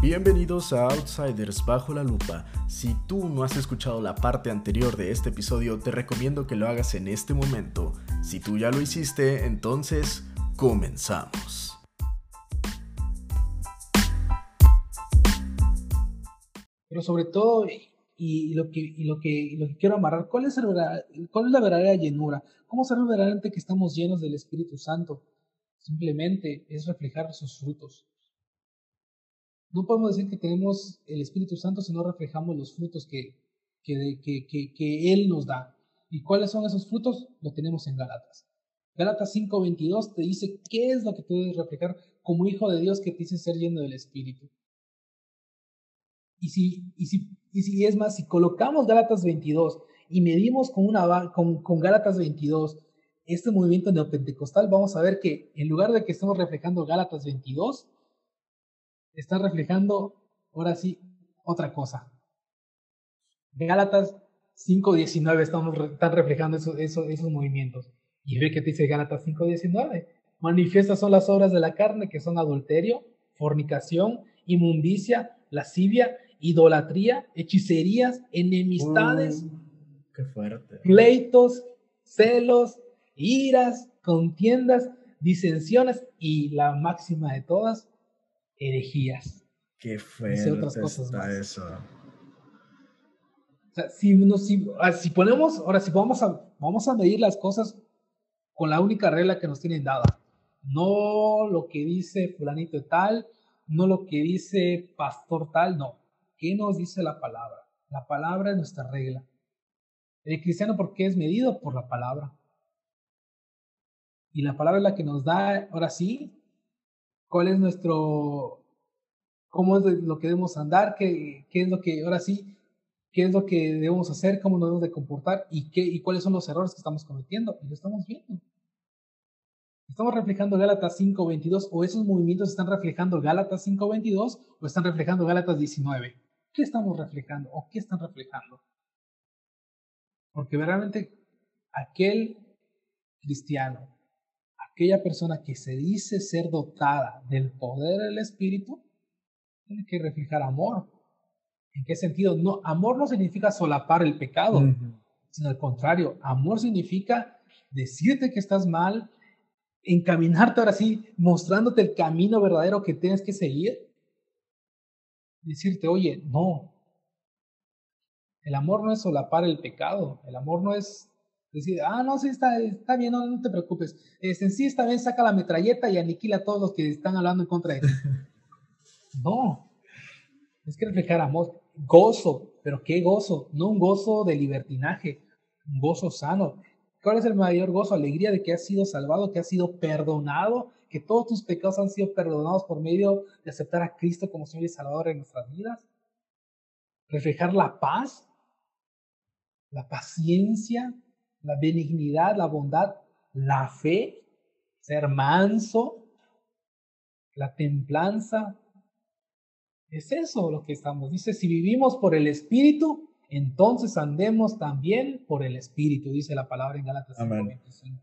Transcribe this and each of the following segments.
Bienvenidos a Outsiders Bajo la Lupa. Si tú no has escuchado la parte anterior de este episodio, te recomiendo que lo hagas en este momento. Si tú ya lo hiciste, entonces comenzamos. Pero sobre todo, y, lo, que, quiero amarrar, ¿cuál es, ¿cuál es la verdadera llenura? ¿Cómo saber verdaderamente que estamos llenos del Espíritu Santo? Simplemente es reflejar sus frutos. No podemos decir que tenemos el Espíritu Santo si no reflejamos los frutos que, que, que, que, Él nos da. ¿Y cuáles son esos frutos? Lo tenemos en Gálatas. Gálatas 5:22 te dice qué es lo que tú debes reflejar como hijo de Dios que te dice ser lleno del Espíritu. Y si, y si, y si es más, si colocamos Gálatas 22 y medimos con, una, con, con Gálatas 22 este movimiento neopentecostal, vamos a ver que en lugar de que estemos reflejando Gálatas 22, está reflejando, ahora sí, otra cosa. Gálatas 5.19 estamos, están reflejando esos movimientos. Y ve que te dice Gálatas 5.19. Manifiestas son las obras de la carne, que son adulterio, fornicación, inmundicia, lascivia, idolatría, hechicerías, enemistades, fuerte. pleitos, celos, iras, contiendas, disensiones y la máxima de todas, herejías. Qué fuerte otras cosas está eso. O sea, si, ah, si, ponemos, ahora si vamos a, vamos a medir las cosas con la única regla que nos tienen dada. No lo que dice fulanito tal, no lo que dice pastor tal, no. ¿Qué nos dice la palabra? La palabra es nuestra regla. El cristiano, ¿por qué es medido? Por la palabra. Y la palabra es la que nos da, ahora sí, cuál es nuestro, cómo es lo que debemos andar, qué, qué es lo que, ahora sí, qué es lo que debemos hacer, cómo nos debemos de comportar y, qué, y cuáles son los errores que estamos cometiendo. Y lo estamos viendo. ¿Estamos reflejando Gálatas 5.22 o esos movimientos están reflejando Gálatas 5.22 o están reflejando Gálatas 19? ¿Qué estamos reflejando o qué están reflejando? Porque verdaderamente aquel cristiano aquella persona que se dice ser dotada del poder del Espíritu, tiene que reflejar amor. ¿En qué sentido? No, amor no significa solapar el pecado, sino al contrario, amor significa decirte que estás mal, encaminarte ahora sí, mostrándote el camino verdadero que tienes que seguir. Decirte, oye, no. El amor no es solapar el pecado, el amor no es Decir, ah, no, sí, está, está bien, no, no te preocupes. Este, en sí, esta vez saca la metralleta y aniquila a todos los que están hablando en contra de ti. no. Es que reflejar amor, gozo, pero qué gozo, no un gozo de libertinaje, un gozo sano. ¿Cuál es el mayor gozo? Alegría de que has sido salvado, que has sido perdonado, que todos tus pecados han sido perdonados por medio de aceptar a Cristo como Señor y Salvador en nuestras vidas. Reflejar la paz, la paciencia, la benignidad, la bondad, la fe, ser manso, la templanza. Es eso lo que estamos. Dice, si vivimos por el Espíritu, entonces andemos también por el Espíritu, dice la palabra en Gálatas 5.25.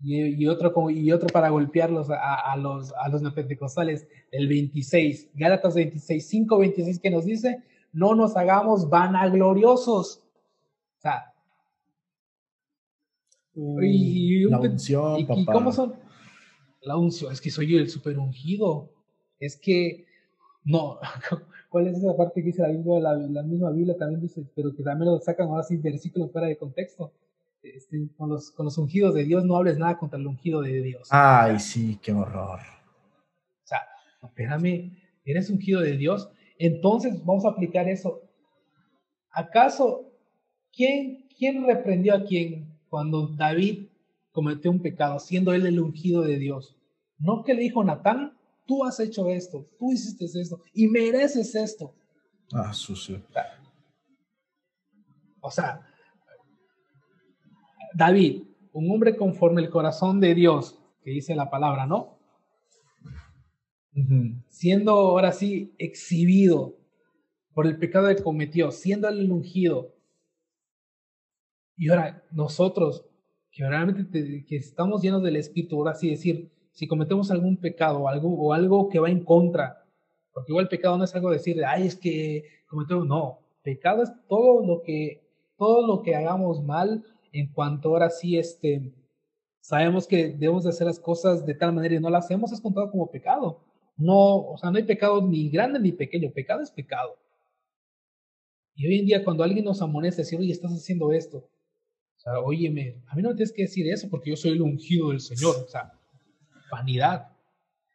Y, y, otro, y otro para golpearlos a, los, a los neopentecostales, el 26, Gálatas 26, 5, 26, que nos dice, no nos hagamos vanagloriosos. O sea, y, la unción, y, papá. cómo son? La unción, es que soy el super ungido. Es que, no, ¿cuál es esa parte que dice la Biblia? La, misma Biblia también dice, pero que también lo sacan ahora sin versículos fuera de contexto. Este, con, los, con los ungidos de Dios no hables nada contra el ungido de Dios. Ay, sí, qué horror. O sea, espérame, eres ungido de Dios. Entonces vamos a aplicar eso. ¿Acaso quién, quién reprendió a quién? Cuando David cometió un pecado, siendo él el ungido de Dios. No que le dijo Natán, tú has hecho esto, tú hiciste esto y mereces esto. Ah, sucio. O sea, David, un hombre conforme el corazón de Dios, que dice la palabra, ¿no? Siendo ahora sí exhibido por el pecado que cometió, siendo el ungido, y ahora, nosotros, que realmente que estamos llenos del Espíritu, ahora sí decir, si cometemos algún pecado algo, o algo que va en contra Porque igual pecado no es algo de decir, ay, es que cometemos, no, pecado es todo lo que, todo lo que hagamos mal en cuanto ahora sí, este, sabemos que debemos de hacer las cosas de tal manera y no las hacemos, es contado como pecado. No, o sea, no hay pecado ni grande ni pequeño, pecado es pecado. Y hoy en día cuando alguien nos amonesta, decir, oye, estás haciendo esto, sea, óyeme, a mí no me tienes que decir eso porque yo soy el ungido del Señor, o sea, vanidad.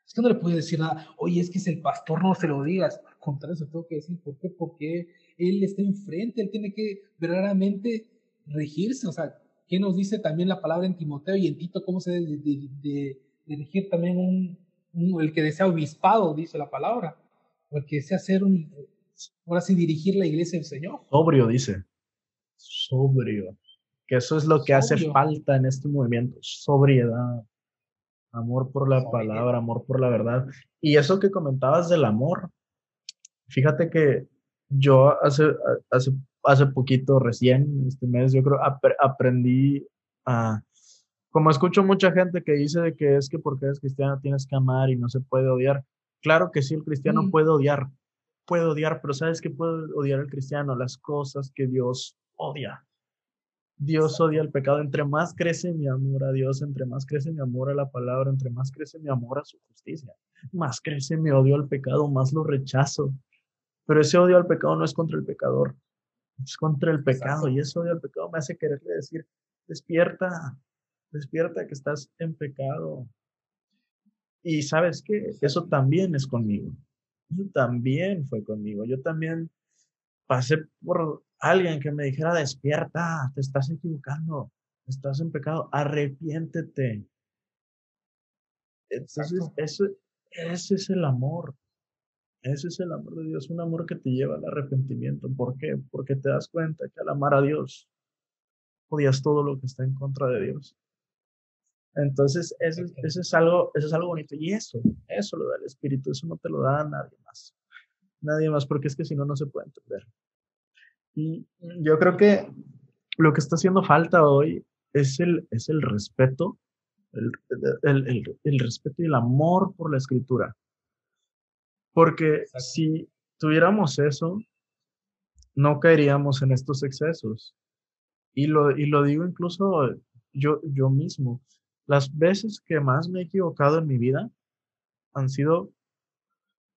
Es que no le puedes decir nada, oye, es que es el pastor, no se lo digas. Al contrario, se tengo que decir, ¿por qué? Porque él está enfrente, él tiene que verdaderamente regirse. O sea, ¿qué nos dice también la palabra en Timoteo y en Tito? ¿Cómo se debe de, dirigir también un, el que desea obispado, dice la palabra? O el que desea hacer un, ahora sí, dirigir la iglesia del Señor. Sobrio, dice. Sobrio. Que eso es lo que hace falta en este movimiento, sobriedad amor por la palabra, amor por la verdad. Y eso que comentabas del amor, fíjate que yo hace, hace, hace poquito, recién, este mes, yo creo, aprendí a, como escucho mucha gente que dice de que es que porque eres cristiano tienes que amar y no se puede odiar. Claro que sí, el cristiano mm. puede odiar, puede odiar, pero ¿sabes qué puede odiar el cristiano? Las cosas que Dios odia. Dios odia el pecado. Entre más crece mi amor a Dios, entre más crece mi amor a la palabra, entre más crece mi amor a su justicia, más crece mi odio al pecado, más lo rechazo. Pero ese odio al pecado no es contra el pecador, es contra el pecado. Y ese odio al pecado me hace quererle decir, despierta, despierta que estás en pecado. Y sabes qué, eso también es conmigo. Eso también fue conmigo. Yo también pasé por alguien que me dijera, despierta, te estás equivocando, estás en pecado, arrepiéntete. Entonces, ese, ese es el amor. Ese es el amor de Dios, un amor que te lleva al arrepentimiento. ¿Por qué? Porque te das cuenta que al amar a Dios, odias todo lo que está en contra de Dios. Entonces, eso, eso, es algo, eso es algo bonito. Y eso, eso lo da el Espíritu, eso no te lo da nadie más. Nadie más, porque es que si no, no se puede entender. Yo creo que lo que está haciendo falta hoy es el, es el respeto, el, el, el, respeto y el amor por la escritura. Porque si tuviéramos eso, no caeríamos en estos excesos. Y lo, y lo digo incluso yo, yo mismo. Las veces que más me he equivocado en mi vida han sido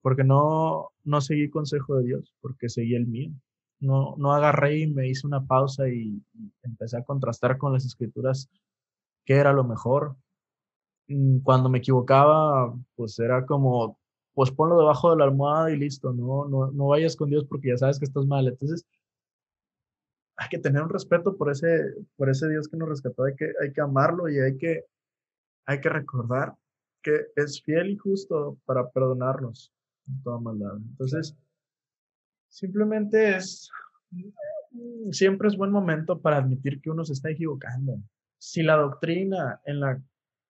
porque no, no seguí consejo de Dios, porque seguí el mío no, no agarré y me hice una pausa y, empecé a contrastar con las escrituras qué era lo mejor. Mm, cuando me equivocaba, pues era como, pues ponlo debajo de la almohada y listo, no, no, no vayas con Dios porque ya sabes que estás mal. Entonces, hay que tener un respeto por ese, por ese Dios que nos rescató, hay que, hay que amarlo y hay que, hay que recordar que es fiel y justo para perdonarnos toda maldad. Entonces, Simplemente es, siempre es buen momento para admitir que uno se está equivocando. Si la doctrina en la,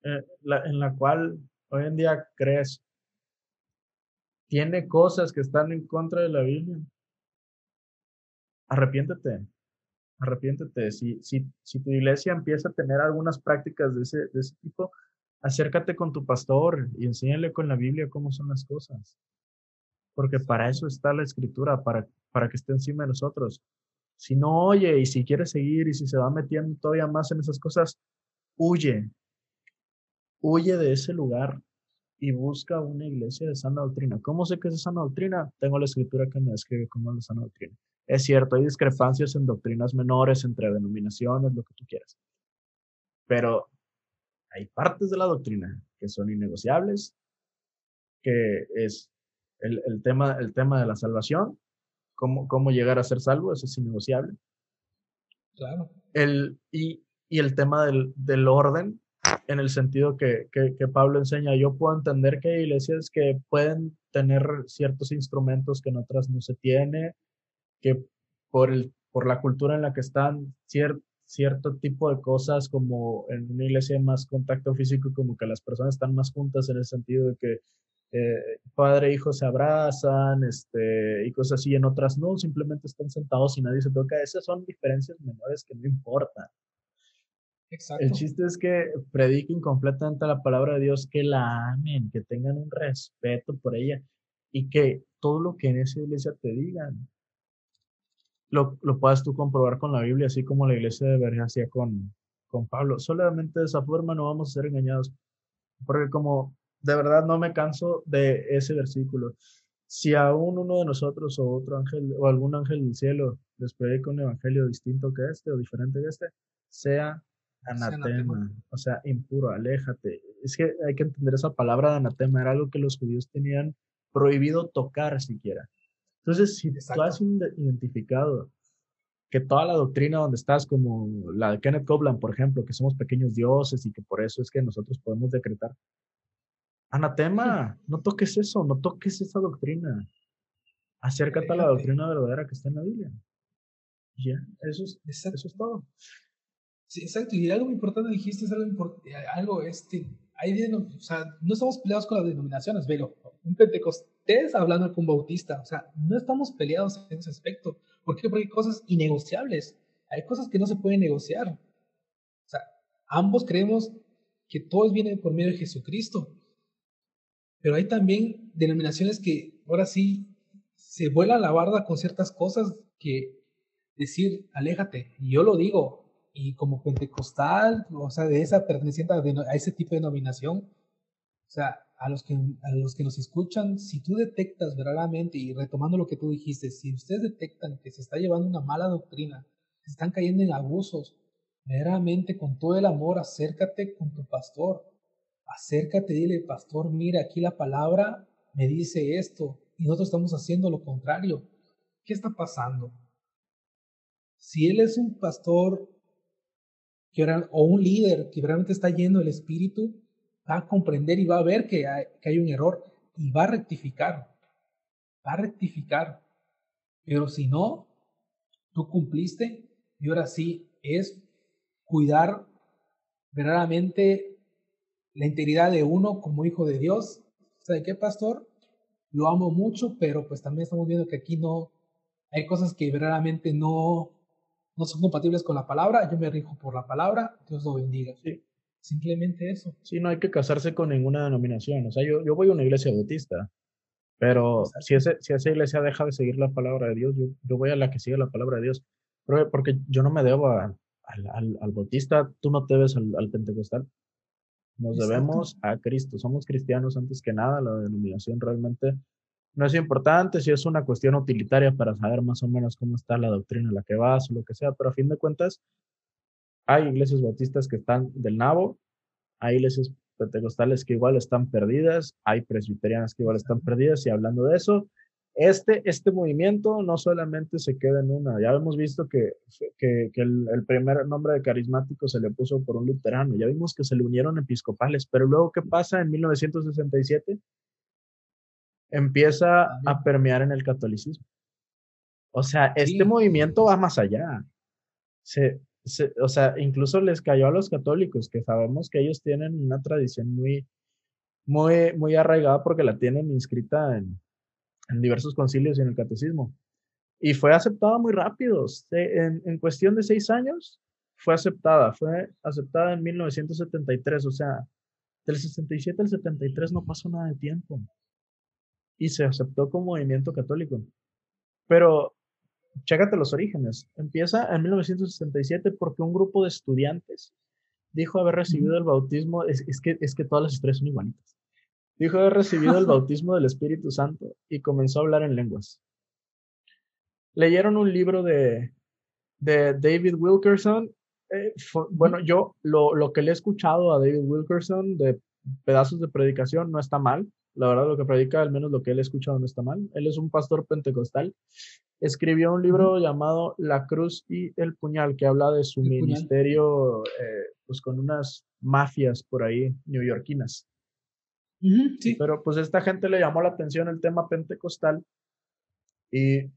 eh, en la cual hoy en día crees tiene cosas que están en contra de la Biblia, arrepiéntete, arrepiéntete. Si, si, si tu iglesia empieza a tener algunas prácticas de ese, de ese tipo, acércate con tu pastor y enséñale con la Biblia cómo son las cosas porque para eso está la escritura, para, para que esté encima de nosotros. Si no oye y si quiere seguir y si se va metiendo todavía más en esas cosas, huye, huye de ese lugar y busca una iglesia de sana doctrina. ¿Cómo sé que es sana doctrina? Tengo la escritura que me describe como es la sana doctrina. Es cierto, hay discrepancias en doctrinas menores entre denominaciones, lo que tú quieras. Pero hay partes de la doctrina que son innegociables, que es el, tema, el tema de la salvación, cómo, cómo llegar a ser salvo, eso es innegociable. Claro. El, y, y el tema del, del, orden, en el sentido que, que, que, Pablo enseña, yo puedo entender que hay iglesias que pueden tener ciertos instrumentos que en otras no se tiene, que por, el, por la cultura en la que están, cierto tipo de cosas como en una iglesia hay más contacto físico, como que las personas están más juntas en el sentido de que eh, padre e hijo se abrazan, este, y cosas así, en otras no, simplemente están sentados y nadie se toca. Esas son diferencias menores que no importan. Exacto. El chiste es que prediquen completamente la palabra de Dios, que la amen, que tengan un respeto por ella. y que todo lo que en esa iglesia te digan lo, lo puedas tú comprobar con la Biblia, así como la iglesia de Berge hacía con, con Pablo. Solamente de esa forma no vamos a ser engañados. Porque como de verdad no me canso de ese versículo. Si aún uno de nosotros o otro ángel o algún ángel del cielo les predica un evangelio distinto que este o diferente de este, sea anatema, o sea, impuro, aléjate. Es que hay que entender esa palabra de anatema, era algo que los judíos tenían prohibido tocar siquiera. Entonces, si tú has identificado que toda la doctrina donde estás, como la de Kenneth Copeland, por ejemplo, que somos pequeños dioses y que por eso es que nosotros podemos decretar. Anatema, no toques eso, no toques esa doctrina. Acércate a la doctrina verdadera que está en la Biblia. Ya, eso es, eso es todo. Sí, exacto. Y algo importante dijiste, es algo, importante, algo este, hay o sea, no estamos peleados con las denominaciones, pero un pentecostés hablando con bautista, o sea, no estamos peleados en ese aspecto. ¿Por qué? Porque hay cosas innegociables, hay cosas que no se pueden negociar. O sea, ambos creemos que todo viene por medio de Jesucristo, pero hay también denominaciones que ahora sí se vuelan la barda con ciertas cosas que decir, aléjate, y yo lo digo, y como pentecostal, o sea, de esa perteneciente a, ese tipo de denominación, o sea, a los, que, a los que nos escuchan, si tú detectas verdaderamente, y retomando lo que tú dijiste, si ustedes detectan que se está llevando una mala doctrina, se están cayendo en abusos, verdaderamente con todo el amor, acércate con tu pastor, acércate, dile, pastor, mira, aquí la palabra me dice esto, y nosotros estamos haciendo lo contrario. ¿Qué está pasando? Si él es un pastor o un líder que realmente está lleno del espíritu, va a comprender y va a ver que hay, que hay un error y va a rectificar. Va a rectificar. Pero si no, tú cumpliste y ahora sí es cuidar verdaderamente la integridad de uno como hijo de Dios. ¿Sabe qué, pastor? Lo amo mucho, pero pues también estamos viendo que aquí no hay cosas que verdaderamente no no son compatibles con la palabra, yo me rijo por la palabra, Dios lo bendiga. Sí. Simplemente eso. Sí, no hay que casarse con ninguna denominación. O sea, yo, yo voy a una iglesia bautista, pero si, ese, si esa iglesia deja de seguir la palabra de Dios, yo, yo voy a la que sigue la palabra de Dios. Porque yo no me debo al, al, al, bautista, tú no te debes al, pentecostal. Nos debemos a Cristo. Somos cristianos antes que nada. La denominación realmente no es importante si es una cuestión utilitaria para saber más o menos cómo está la doctrina en la que vas o lo que sea, pero a fin de cuentas hay iglesias bautistas que están del nabo, hay iglesias pentecostales que igual están perdidas, hay presbiterianas que igual están perdidas y hablando de eso, este, este movimiento no solamente se queda en una, ya hemos visto que, que, que el, el, primer nombre de carismático se le puso por un luterano, ya vimos que se le unieron episcopales, pero luego, ¿qué pasa en 1967? empieza a permear en el catolicismo. O sea, este movimiento va más allá. Se, o sea, incluso les cayó a los católicos, que sabemos que ellos tienen una tradición muy, muy, muy arraigada porque la tienen inscrita en, en diversos concilios y en el catecismo. Y fue aceptada muy rápido. En, en cuestión de seis años, fue aceptada. Fue aceptada en 1973. O sea, del 67 al 73 no pasó nada de tiempo y se aceptó como movimiento católico. Pero chécate los orígenes. Empieza en 1967 porque un grupo de estudiantes dijo haber recibido el bautismo, es, que, es que todas las historias son igualitas. Dijo haber recibido el bautismo del Espíritu Santo y comenzó a hablar en lenguas. Leyeron un libro de, de David Wilkerson. Eh, bueno, yo lo, lo que le he escuchado a David Wilkerson de pedazos de predicación no está mal. La verdad, lo que predica, al menos lo que él ha escuchado, no está mal. Él es un pastor pentecostal. Escribió un libro llamado La Cruz y el Puñal, que habla de su ministerio, eh, pues con unas mafias por ahí neoyorquinas. Sí. Pero pues esta gente le llamó la atención el tema pentecostal y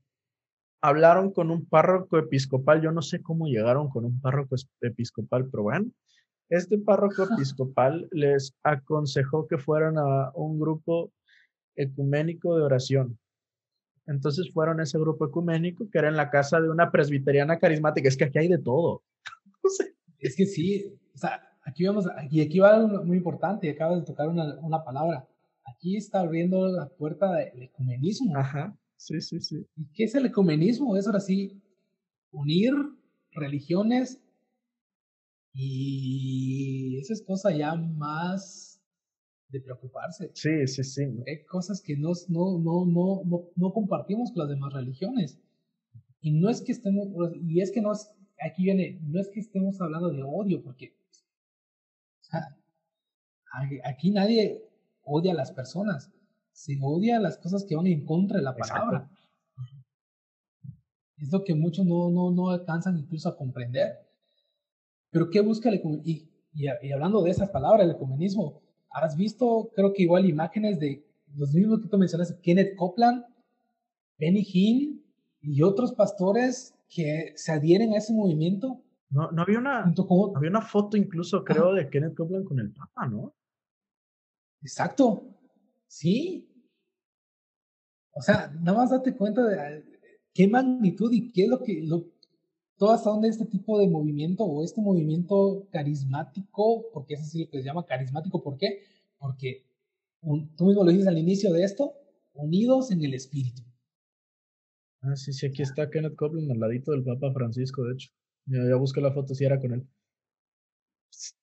hablaron con un párroco episcopal. Yo no sé cómo llegaron con un párroco episcopal, pero bueno, este párroco episcopal les aconsejó que fueran a un grupo ecuménico de oración. Entonces fueron a ese grupo ecuménico que era en la casa de una presbiteriana carismática. Es que aquí hay de todo. Es que sí, o sea, aquí vamos, y aquí va algo muy importante, y acabas de tocar una, una palabra. aquí está abriendo la puerta del ecumenismo. Ajá, sí, sí, sí. ¿Y qué es el ecumenismo? Es ahora sí unir religiones y esa es cosa ya más de preocuparse. Sí, sí, sí. Hay cosas que no, no, no, no, no, compartimos con las demás religiones. Y no es que estemos, y es que no es, aquí viene, no es que estemos hablando de odio, porque aquí nadie odia a las personas, se odia a las cosas que van en contra de la palabra. Es lo que muchos no, no, no alcanzan incluso a comprender. Pero ¿qué busca el y, y, hablando de esa palabra, el ecumenismo, has visto, creo que igual imágenes de los mismos que tú mencionaste, Kenneth Copeland, Benny Hinn y otros pastores que se adhieren a ese movimiento. No, no había una, había una foto incluso, creo, de Kenneth Copeland con el Papa, ¿no? Exacto. Sí. O sea, nada más date cuenta de qué magnitud y qué es lo que, lo, todo hasta dónde este tipo de movimiento o este movimiento carismático, porque es así lo que se llama carismático, ¿por qué? Porque tú mismo lo dices al inicio de esto, unidos en el espíritu. Ah, sí, sí, aquí está Kenneth Copeland al ladito del Papa Francisco, de hecho. Ya busqué la foto, si era con él.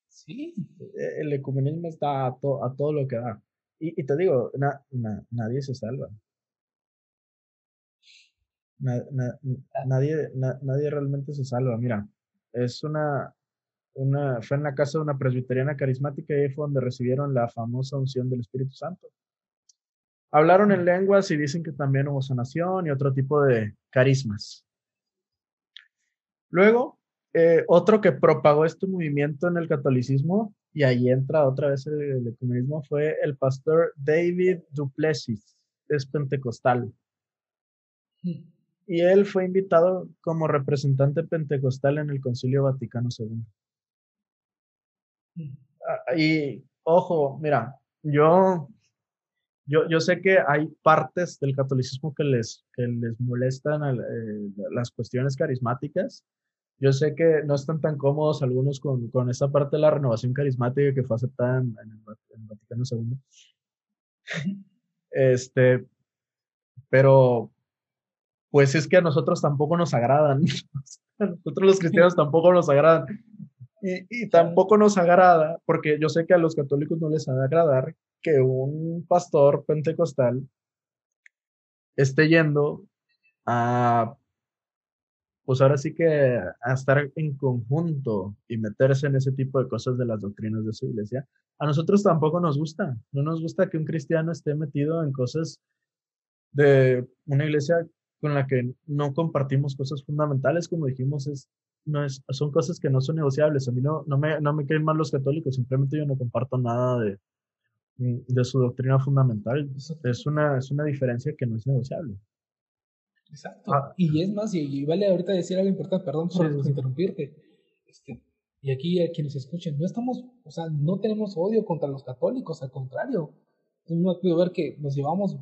Sí. E, el ecumenismo está a, todo lo que da. Y, te digo, nadie se salva nadie, nadie realmente se salva. Mira, es una, una, fue en la casa de una presbiteriana carismática y ahí fue donde recibieron la famosa unción del Espíritu Santo. Hablaron en lenguas y dicen que también hubo sanación y otro tipo de carismas. Luego, eh, otro que propagó este movimiento en el catolicismo, y ahí entra otra vez el, el ecumenismo, fue el pastor David Duplessis, es pentecostal. Hmm y él fue invitado como representante pentecostal en el Concilio Vaticano II. Mm. Ah, y ojo, mira, yo, yo, yo sé que hay partes del catolicismo que les, que les molestan eh, las cuestiones carismáticas. Yo sé que no están tan cómodos algunos con, con esa parte de la renovación carismática que fue aceptada en, en el Vaticano II. Este, pero pues es que a nosotros tampoco nos agradan. a nosotros los cristianos tampoco nos agradan. Y, tampoco nos agrada, porque yo sé que a los católicos no les ha de agradar que un pastor pentecostal esté yendo a, pues ahora sí que estar en conjunto y meterse en ese tipo de cosas de las doctrinas de su iglesia. A nosotros tampoco nos gusta. No nos gusta que un cristiano esté metido en cosas de una iglesia con la que no compartimos cosas fundamentales, como dijimos, es, no es, son cosas que no son negociables. A mí no, no, me, no me caen mal los católicos, simplemente yo no comparto nada de, de su doctrina fundamental. Es una, es una diferencia que no es negociable. Exacto. Ah. y es más, y, vale ahorita decir algo importante, perdón por interrumpirte. Este, y aquí a quienes escuchen, no estamos, o sea, no tenemos odio contra los católicos, al contrario. Uno puede ver que nos llevamos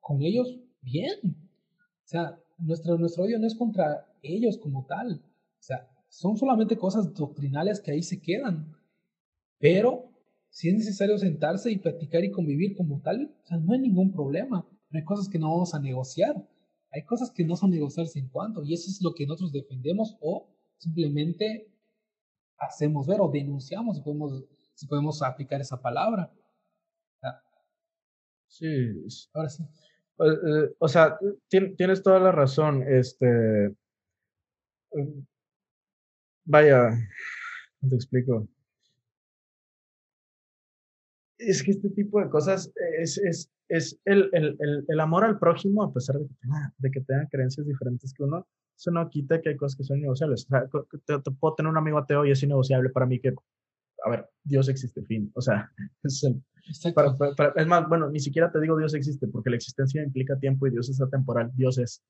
con ellos bien. O sea, nuestro, nuestro odio no es contra ellos como tal. O sea, son solamente cosas doctrinales que ahí se quedan. Pero si es necesario sentarse y platicar y convivir como tal, o sea, no hay ningún problema. No hay cosas que no vamos a negociar. Hay cosas que no son negociarse en cuanto. Y eso es lo que nosotros defendemos o simplemente hacemos ver o denunciamos si podemos, si podemos aplicar esa palabra. Sí. Ahora sí. Eh, eh, o sea, tienes toda la razón. Este. Mm, vaya, te explico. Es que este tipo de cosas es, es, es el, el, el, amor al prójimo, a pesar de que, tenga, de que tenga creencias diferentes que uno, eso no quita que hay cosas que son negociables. O sea, te, puedo tener un amigo ateo y es innegociable para mí que, a ver, Dios existe, fin. O sea, es más, bueno, ni siquiera te digo Dios existe, porque la existencia implica tiempo y Dios es atemporal. Dios es.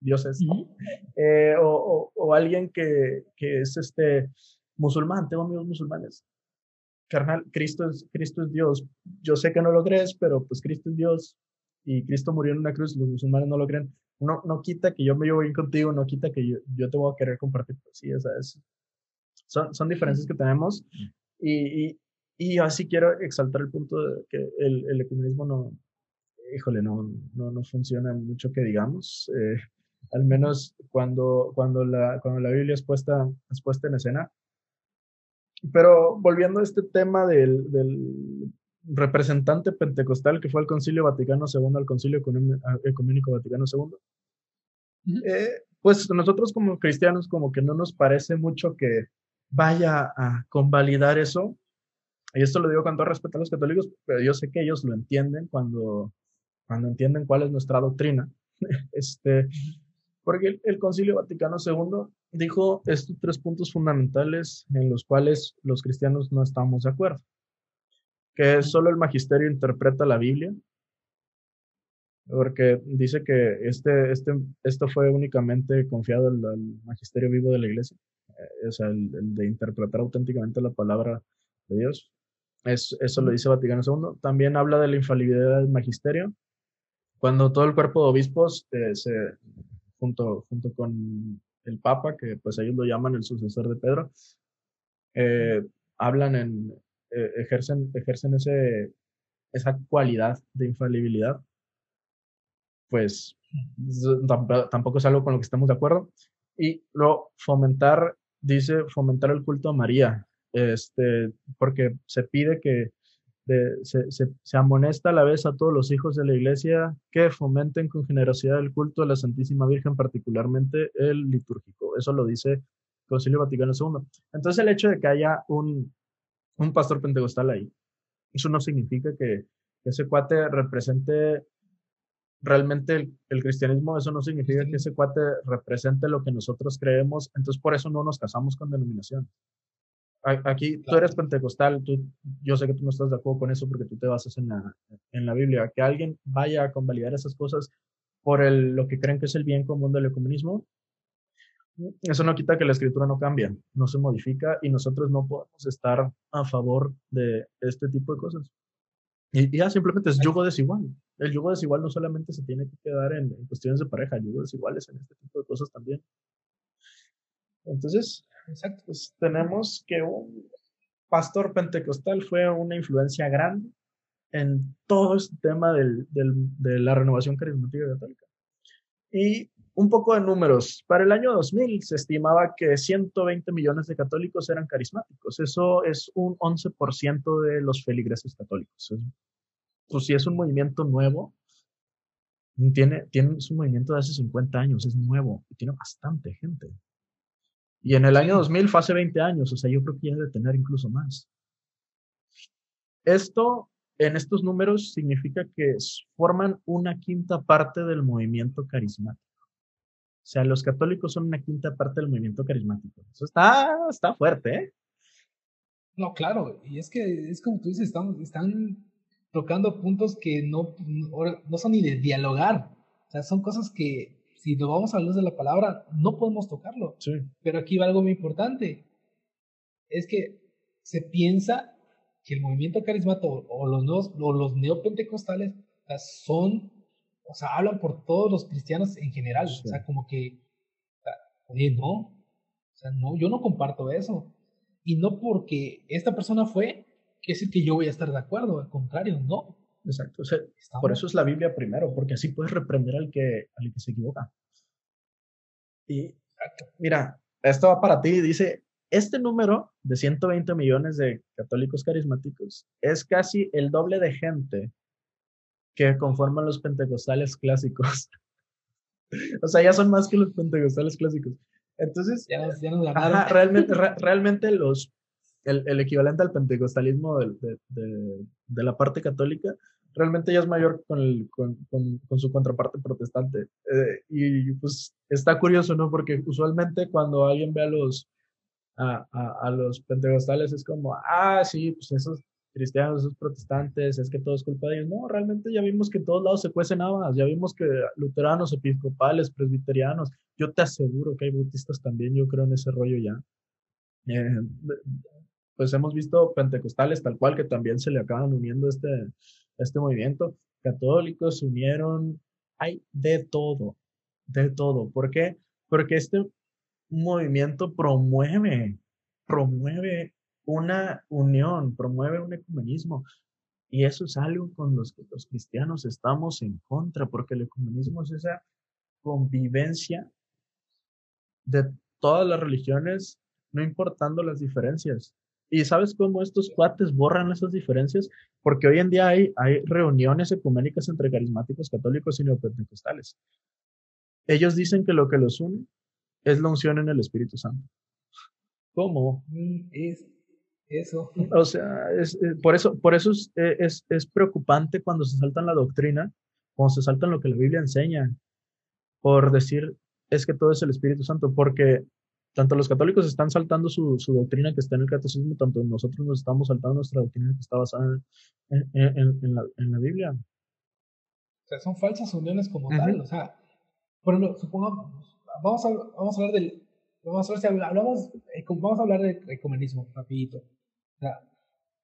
Dios es. Eh, o, o, alguien que, que, es este musulmán, tengo amigos musulmanes. Carnal, Cristo es, Cristo es Dios. Yo sé que no lo crees, pero pues Cristo es Dios y Cristo murió en una cruz, los musulmanes no lo creen. No, no quita que yo me llevo bien contigo, no quita que yo, yo te voy a querer compartir. Sí, o sea, son, son diferencias que tenemos y, y, Y así quiero exaltar el punto de que el, el ecumenismo no, híjole, no, no, no funciona mucho que digamos. Eh, al menos cuando, cuando, la, cuando la Biblia es puesta, es puesta en escena. Pero volviendo a este tema del, del representante pentecostal que fue al Concilio Vaticano II, al Concilio Ecuménico Vaticano II, eh, pues nosotros como cristianos como que no nos parece mucho que vaya a convalidar eso. Y esto lo digo con todo respeto a los católicos, pero yo sé que ellos lo entienden cuando, cuando entienden cuál es nuestra doctrina. este, porque el, Concilio Vaticano II dijo estos tres puntos fundamentales en los cuales los cristianos no estamos de acuerdo. Que solo el magisterio interpreta la Biblia, porque dice que este, este, esto fue únicamente confiado al, magisterio vivo de la iglesia, eh, o sea, el, de interpretar auténticamente la palabra de Dios. Es, eso lo dice Vaticano II. También habla de la infalibilidad del magisterio. Cuando todo el cuerpo de obispos eh, se, junto, junto con el Papa, que pues ellos lo llaman el sucesor de Pedro, eh, hablan en, eh, ejercen, ejercen ese, esa cualidad de infalibilidad, pues tampoco es algo con lo que estamos de acuerdo. Y luego fomentar, dice, fomentar el culto a María, este, porque se pide que se, se, amonesta a la vez a todos los hijos de la iglesia que fomenten con generosidad el culto a la Santísima Virgen, particularmente el litúrgico. Eso lo dice el Concilio Vaticano II. Entonces el hecho de que haya un, un pastor pentecostal ahí, eso no significa que, ese cuate represente realmente el, el, cristianismo, eso no significa que ese cuate represente lo que nosotros creemos, entonces por eso no nos casamos con denominación aquí tú eres pentecostal, tú, yo sé que tú no estás de acuerdo con eso porque tú te basas en la, en la Biblia. Que alguien vaya a convalidar esas cosas por el, lo que creen que es el bien común del ecumenismo, eso no quita que la escritura no cambia, no se modifica y nosotros no podemos estar a favor de este tipo de cosas. Y, ya simplemente es yugo desigual. El yugo desigual no solamente se tiene que quedar en, en cuestiones de pareja, yugo desiguales en este tipo de cosas también. Entonces, Exacto. Pues tenemos que un pastor pentecostal fue una influencia grande en todo este tema del, de la renovación carismática católica. Y un poco de números. Para el año 2000 se estimaba que 120 millones de católicos eran carismáticos. Eso es un 11% de los feligreses católicos. Pues si es un movimiento nuevo, tiene, tiene, es un movimiento de hace 50 años, es nuevo y tiene bastante gente. Y en el año 2000 fue hace 20 años, o sea, yo creo que ya debe tener incluso más. Esto, en estos números, significa que forman una quinta parte del movimiento carismático. O sea, los católicos son una quinta parte del movimiento carismático. Eso está, está fuerte, ¿eh? No, claro, y es que es como tú dices, están, están tocando puntos que no, no son ni de dialogar. O sea, son cosas que si nos vamos a la luz de la palabra, no podemos tocarlo. Sí. Pero aquí va algo muy importante. Es que se piensa que el movimiento carismático o los, nuevos, o los neopentecostales son, o sea, hablan por todos los cristianos en general. O sea, como que, oye, no. O sea, no, yo no comparto eso. Y no porque esta persona fue, quiere decir que yo voy a estar de acuerdo. Al contrario, no. Exacto. por eso es la Biblia primero, porque así puedes reprender al que, al que se equivoca. Y mira, esto va para ti. Dice, este número de 120 millones de católicos carismáticos es casi el doble de gente que conforman los pentecostales clásicos. o sea, ya son más que los pentecostales clásicos. Entonces, ya realmente, realmente los, el, el, equivalente al pentecostalismo de, de, de, la parte católica realmente ya es mayor con, el, con, con, su contraparte protestante. Eh, y pues está curioso, ¿no? Porque usualmente cuando alguien ve a los, a, a, los pentecostales es como, ah, sí, pues esos cristianos, esos protestantes, es que todo es culpa de ellos. No, realmente ya vimos que en todos lados se cuecen habas, ya vimos que luteranos, episcopales, presbiterianos, yo te aseguro que hay bautistas también, yo creo en ese rollo ya. Eh, pues hemos visto pentecostales tal cual que también se le acaban uniendo este, este movimiento. Católicos se unieron, hay de todo, de todo. ¿Por qué? Porque este movimiento promueve, promueve una unión, promueve un ecumenismo. Y eso es algo con los que los cristianos estamos en contra, porque el ecumenismo es esa convivencia de todas las religiones, no importando las diferencias. ¿Y sabes cómo estos cuates borran esas diferencias? Porque hoy en día hay, hay reuniones ecuménicas entre carismáticos católicos y neopentecostales. Ellos dicen que lo que los une es la unción en el Espíritu Santo. ¿Cómo? Es eso. O sea, es, eh, por eso, por eso eh, es, es, preocupante cuando se saltan la doctrina, cuando se saltan lo que la Biblia enseña, por decir es que todo es el Espíritu Santo, porque tanto los católicos están saltando su, su, doctrina que está en el catecismo, tanto nosotros nos estamos saltando nuestra doctrina que está basada en, en, en, la, en la, Biblia. O sea, son falsas uniones como tal. O sea, por ejemplo, supongamos, vamos a, vamos a hablar del, vamos a ver si hablamos, eh, vamos a hablar de ecumenismo, rapidito. O sea,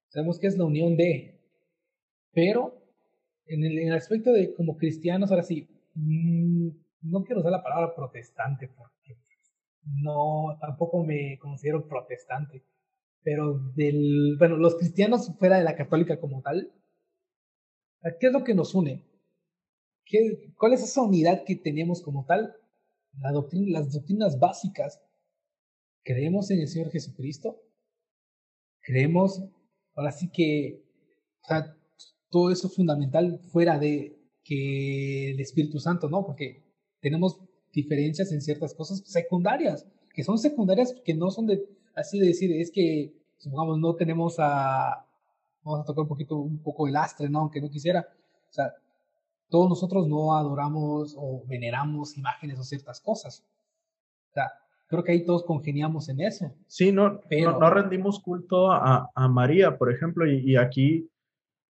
sabemos que es la unión de, pero en el, en el aspecto de como cristianos, ahora sí, mmm, no quiero usar la palabra protestante porque no, tampoco me considero protestante, pero del, bueno, los cristianos fuera de la católica como tal, ¿qué es lo que nos une? ¿Qué, ¿Cuál es esa unidad que tenemos como tal? La doctrina, las doctrinas básicas. ¿Creemos en el Señor Jesucristo? ¿Creemos, ahora sí que, o sea, todo eso fundamental fuera de que el Espíritu Santo, ¿no? Porque tenemos diferencias en ciertas cosas secundarias, que son secundarias que no son de, así de decir, es que, supongamos, no tenemos a, vamos a tocar un poquito, un poco el astre, ¿no? Aunque no quisiera, o sea, todos nosotros no adoramos o veneramos imágenes o ciertas cosas. O sea, creo que ahí todos congeniamos en eso. Sí, no, Pero, no, rendimos culto a, a, María, por ejemplo, y, y aquí,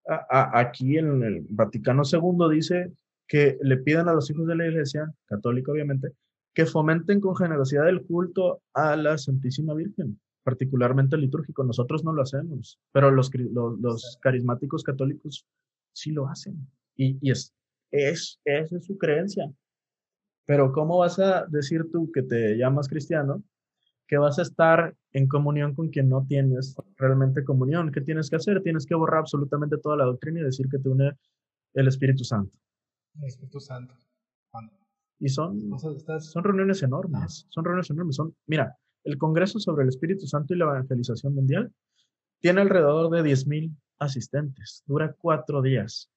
a, aquí en el Vaticano II dice que le pidan a los hijos de la iglesia, católica obviamente, que fomenten con generosidad el culto a la Santísima Virgen, particularmente el litúrgico. Nosotros no lo hacemos, pero los, los, los carismáticos católicos sí lo hacen. Y, y es, es, esa es su creencia. Pero ¿cómo vas a decir tú que te llamas cristiano que vas a estar en comunión con quien no tienes realmente comunión? ¿Qué tienes que hacer? Tienes que borrar absolutamente toda la doctrina y decir que te une el Espíritu Santo. El Espíritu Santo. Y son, son reuniones enormes, son reuniones enormes. Son, mira, el Congreso sobre el Espíritu Santo y la Evangelización Mundial tiene alrededor de 10.000 asistentes, dura cuatro días.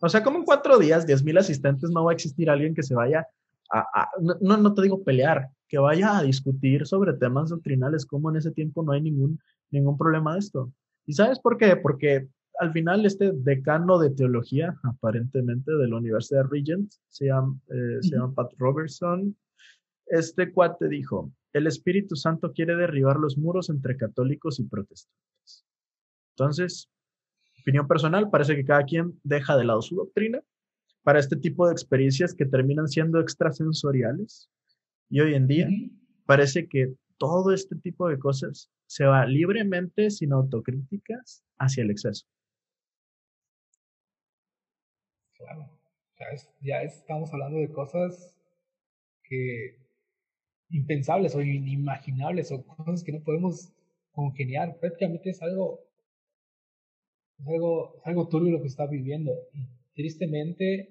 O sea, como en cuatro días, 10.000 asistentes, no va a existir alguien que se vaya a, a, no, no te digo pelear, que vaya a discutir sobre temas doctrinales, como en ese tiempo no hay ningún, ningún problema de esto. ¿Y sabes por qué? Porque al final este decano de teología, aparentemente de la Universidad Regent, se llama, eh, se llama Pat Robertson, este cuate dijo, el Espíritu Santo quiere derribar los muros entre católicos y protestantes. Entonces, opinión personal, parece que cada quien deja de lado su doctrina para este tipo de experiencias que terminan siendo extrasensoriales. Y hoy en día parece que todo este tipo de cosas se va libremente, sin autocríticas, hacia el exceso. Claro, ya, estamos hablando de cosas que impensables o inimaginables o cosas que no podemos congeniar. Prácticamente es algo, es algo, es algo turbio lo que está viviendo. Y tristemente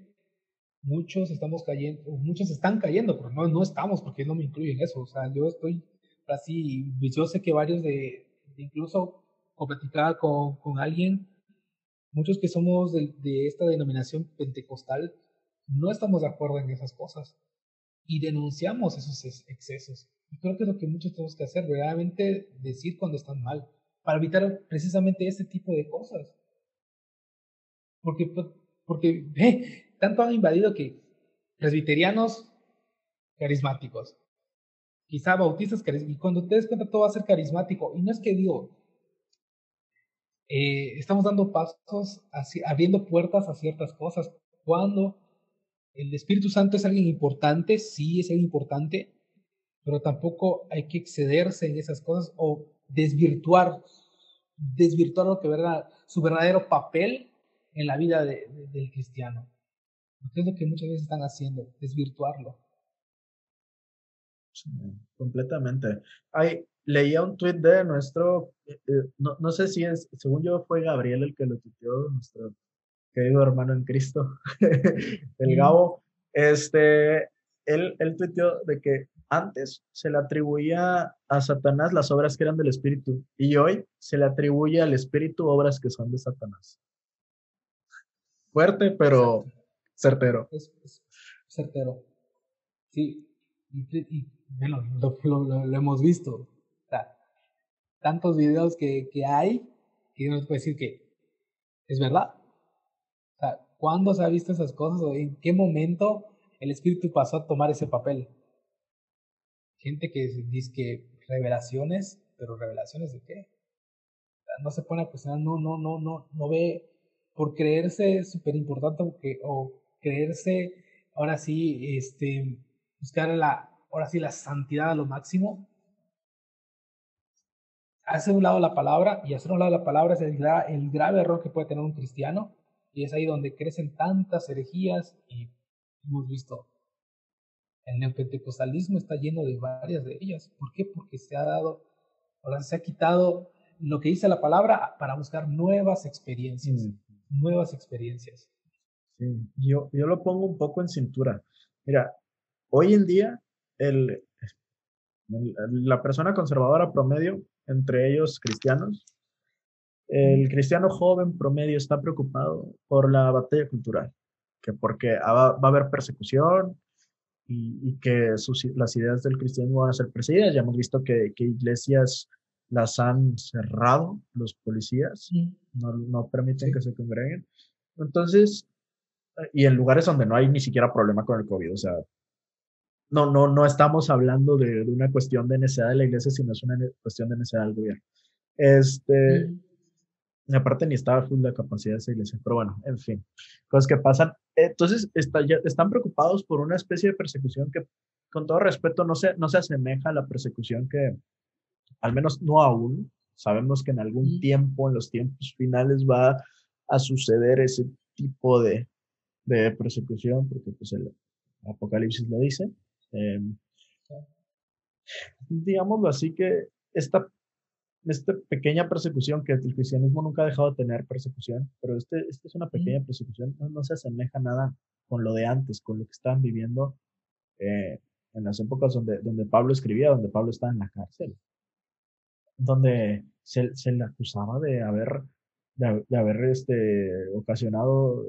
muchos estamos cayendo, muchos están cayendo, pero no, no estamos porque no me incluyen eso. O sea, yo estoy así, yo sé que varios de, incluso o con, con alguien muchos que somos de, esta denominación pentecostal no estamos de acuerdo en esas cosas y denunciamos esos excesos. Y creo que es lo que muchos tenemos que hacer, verdaderamente decir cuando están mal, para evitar precisamente este tipo de cosas. Porque, pues, porque eh, tanto han invadido que presbiterianos carismáticos, quizá bautistas carismáticos, y cuando te des cuenta todo va a ser carismático. Y no es que digo, eh, estamos dando pasos, abriendo puertas a ciertas cosas. Cuando el Espíritu Santo es alguien importante, sí es alguien importante, pero tampoco hay que excederse en esas cosas o desvirtuar, desvirtuar lo que verdad, su verdadero papel en la vida del cristiano. Es lo que muchas veces están haciendo, desvirtuarlo. completamente. Hay, leía un tuit de nuestro, eh, eh, no, no, sé si es, según yo fue Gabriel el que lo tuiteó, nuestro querido hermano en Cristo, el Gabo, este, él, él tuiteó de que antes se le atribuía a Satanás las obras que eran del Espíritu y hoy se le atribuye al Espíritu obras que son de Satanás. Fuerte, pero certero. Es, certero. Sí, y, bueno, lo, hemos visto. Tantos videos que, que hay que uno puede decir que es verdad. O sea, ¿cuándo se ha visto esas cosas o en qué momento el Espíritu pasó a tomar ese papel? gente que dice que revelaciones, pero revelaciones de qué? No se pone a cuestionar, no, no, no, no, no ve por creerse súper importante o, o creerse, ahora sí, este, buscar la, ahora sí, la santidad a lo máximo. Hace un lado la palabra y hacer un lado la palabra es el, el grave error que puede tener un cristiano y es ahí donde crecen tantas herejías y hemos visto el neopentecostalismo está lleno de varias de ellas. ¿Por qué? Porque se ha dado, ahora se ha quitado lo que dice la palabra para buscar nuevas experiencias, mm. nuevas experiencias. Sí, yo, yo lo pongo un poco en cintura. Mira, hoy en día el, la persona conservadora promedio, entre ellos cristianos, el cristiano joven promedio está preocupado por la batalla cultural, que porque va, va a haber persecución, y, que sus, las ideas del cristianismo van a ser perseguidas. Ya hemos visto que, que iglesias las han cerrado los policías, no, no, permiten que se congreguen. Entonces, y en lugares donde no hay ni siquiera problema con el COVID, o sea, no, no, no estamos hablando de, de una cuestión de necesidad de la iglesia, sino es una cuestión de necesidad del gobierno. Este, aparte ni estaba full la capacidad de esa iglesia, pero bueno, en fin, cosas que pasan. Entonces, está, ya, están preocupados por una especie de persecución que, con todo respeto, no se, no se asemeja a la persecución que, al menos no aún, sabemos que en algún tiempo, en los tiempos finales, va a suceder ese tipo de, de persecución, porque pues el Apocalipsis lo dice. Eh, digámoslo así que esta esta pequeña persecución que el cristianismo nunca ha dejado de tener persecución, pero este, este es una pequeña persecución, no, se asemeja nada con lo de antes, con lo que estaban viviendo eh, en las épocas donde, donde Pablo escribía, donde Pablo estaba en la cárcel, donde se, se le acusaba de haber, de, haber este, ocasionado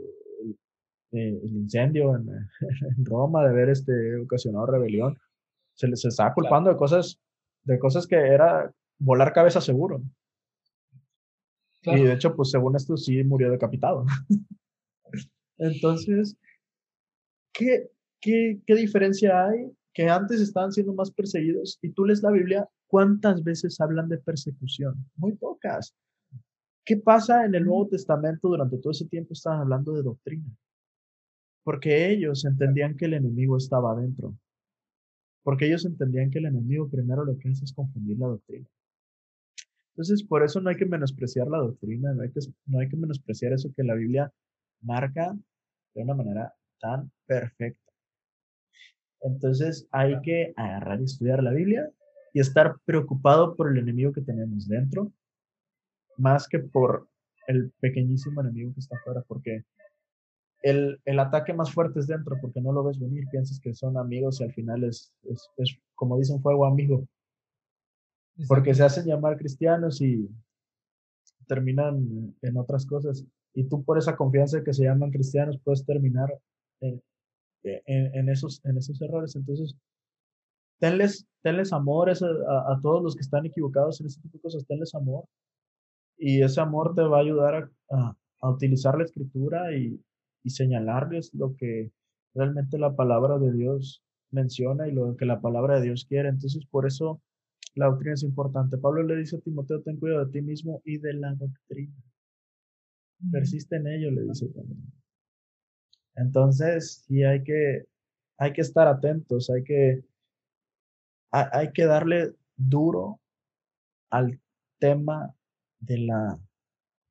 eh, el incendio en, en, Roma, de haber este, ocasionado rebelión. Se les estaba culpando de cosas, de cosas que era volar cabeza seguro. Y de hecho, pues según esto sí murió decapitado. Entonces, ¿qué, qué, ¿qué diferencia hay? Que antes estaban siendo más perseguidos y tú lees la Biblia, ¿cuántas veces hablan de persecución? Muy pocas. ¿Qué pasa en el Nuevo Testamento? Durante todo ese tiempo estaban hablando de doctrina. Porque ellos entendían que el enemigo estaba adentro. Porque ellos entendían que el enemigo primero lo que hace es confundir la doctrina. Entonces, por eso no hay que menospreciar la doctrina, no hay que, no hay que menospreciar eso que la Biblia marca de una manera tan perfecta. Entonces, hay que agarrar y estudiar la Biblia y estar preocupado por el enemigo que tenemos dentro, más que por el pequeñísimo enemigo que está afuera, porque el, el, ataque más fuerte es dentro, porque no lo ves venir, piensas que son amigos y al final es, es, es como dicen, fuego amigo porque se hacen llamar cristianos y terminan en otras cosas. Y tú por esa confianza de que se llaman cristianos puedes terminar en, en, esos, en esos errores. Entonces, tenles, tenles amor a, a, todos los que están equivocados en ese tipo de cosas, tenles amor. Y ese amor te va a ayudar a, a utilizar la escritura y, y señalarles lo que realmente la palabra de Dios menciona y lo que la palabra de Dios quiere. Entonces, por eso la doctrina es importante. Pablo le dice a Timoteo, ten cuidado de ti mismo y de la doctrina. Persiste en ello, le dice también. Entonces, sí hay que, hay que estar atentos, hay que, hay que darle duro al tema de la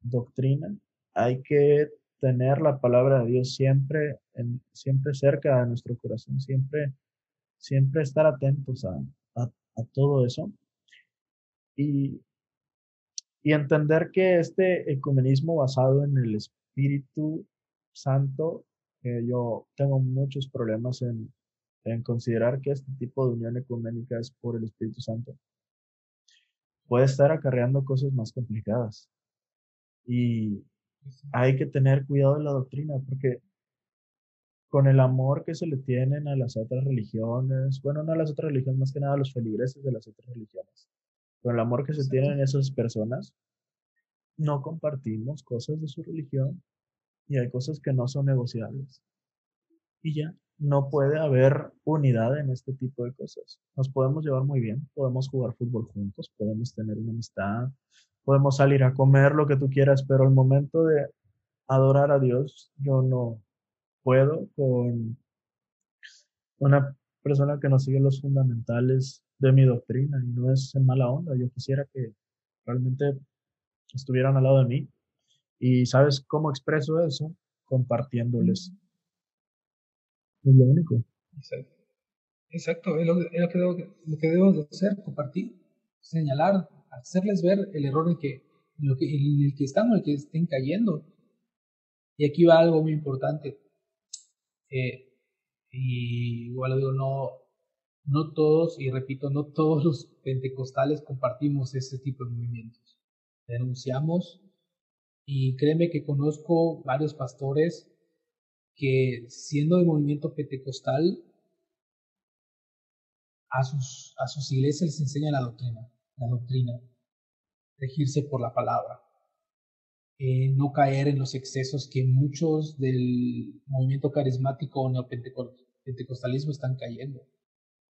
doctrina. Hay que tener la palabra de Dios siempre, en, siempre cerca de nuestro corazón, siempre, siempre estar atentos a, a todo eso. y, y entender que este ecumenismo basado en el Espíritu Santo, que yo tengo muchos problemas en, en considerar que este tipo de unión ecuménica es por el Espíritu Santo, puede estar acarreando cosas más complicadas. Y hay que tener cuidado de la doctrina, porque con el amor que se le tienen a las otras religiones, bueno, no a las otras religiones, más que nada a los feligreses de las otras religiones, con el amor que se tienen esas personas, no compartimos cosas de su religión y hay cosas que no son negociables. Y ya, no puede haber unidad en este tipo de cosas. Nos podemos llevar muy bien, podemos jugar fútbol juntos, podemos tener una amistad, podemos salir a comer lo que tú quieras, pero el momento de adorar a Dios, yo no puedo con una persona que no sigue los fundamentales de mi doctrina y no es en mala onda. Yo quisiera que realmente estuvieran al lado de mí. Y ¿sabes cómo expreso eso? Compartiéndoles es lo único. Exacto. Exacto, es lo, que, lo que debemos de hacer, compartir, señalar, hacerles ver el error en, que, en, lo el que están o el que estén cayendo. Y aquí va algo muy importante. Eh, y igual digo, no, no todos, y repito, no todos los pentecostales compartimos ese tipo de movimientos. Denunciamos, y créeme que conozco varios pastores que siendo de movimiento pentecostal, a sus, a sus iglesias les enseña la doctrina, la doctrina, regirse por la palabra, eh, no caer en los excesos que muchos del movimiento carismático o neopentecostalismo están cayendo.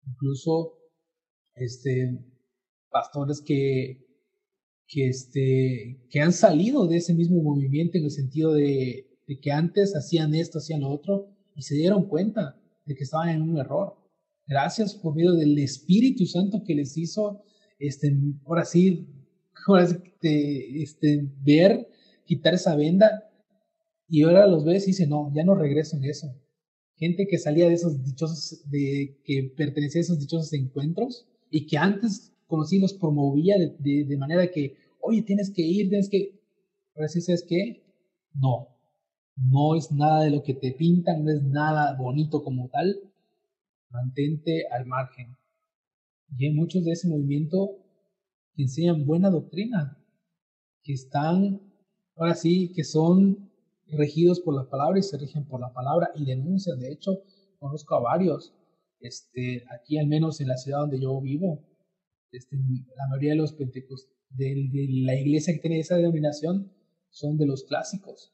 Incluso este, pastores que, que, este, que han salido de ese mismo movimiento en el sentido de de que antes hacían esto, hacían lo otro, y se dieron cuenta de que estaban en un error. Gracias por medio del Espíritu Santo que les hizo, este, ahora sí, ahora este, ver, quitar esa venda, y ahora los ves y dicen, no, ya no regreso en eso. Gente que salía de esos dichosos, de, que pertenecía a esos dichosos encuentros, y que antes conocí los promovía de, de, manera que, oye, tienes que ir, tienes que, ahora sí, ¿sabes qué? No, no es nada de lo que te pintan, no es nada bonito como tal, mantente al margen. Y hay muchos de ese movimiento que enseñan buena doctrina, que están, ahora sí, que son regidos por la palabra y se rigen por la palabra y denuncian. De hecho, conozco a varios, este, aquí al menos en la ciudad donde yo vivo, este, la mayoría de los pentecostales, de, de la iglesia que tiene esa denominación son de los clásicos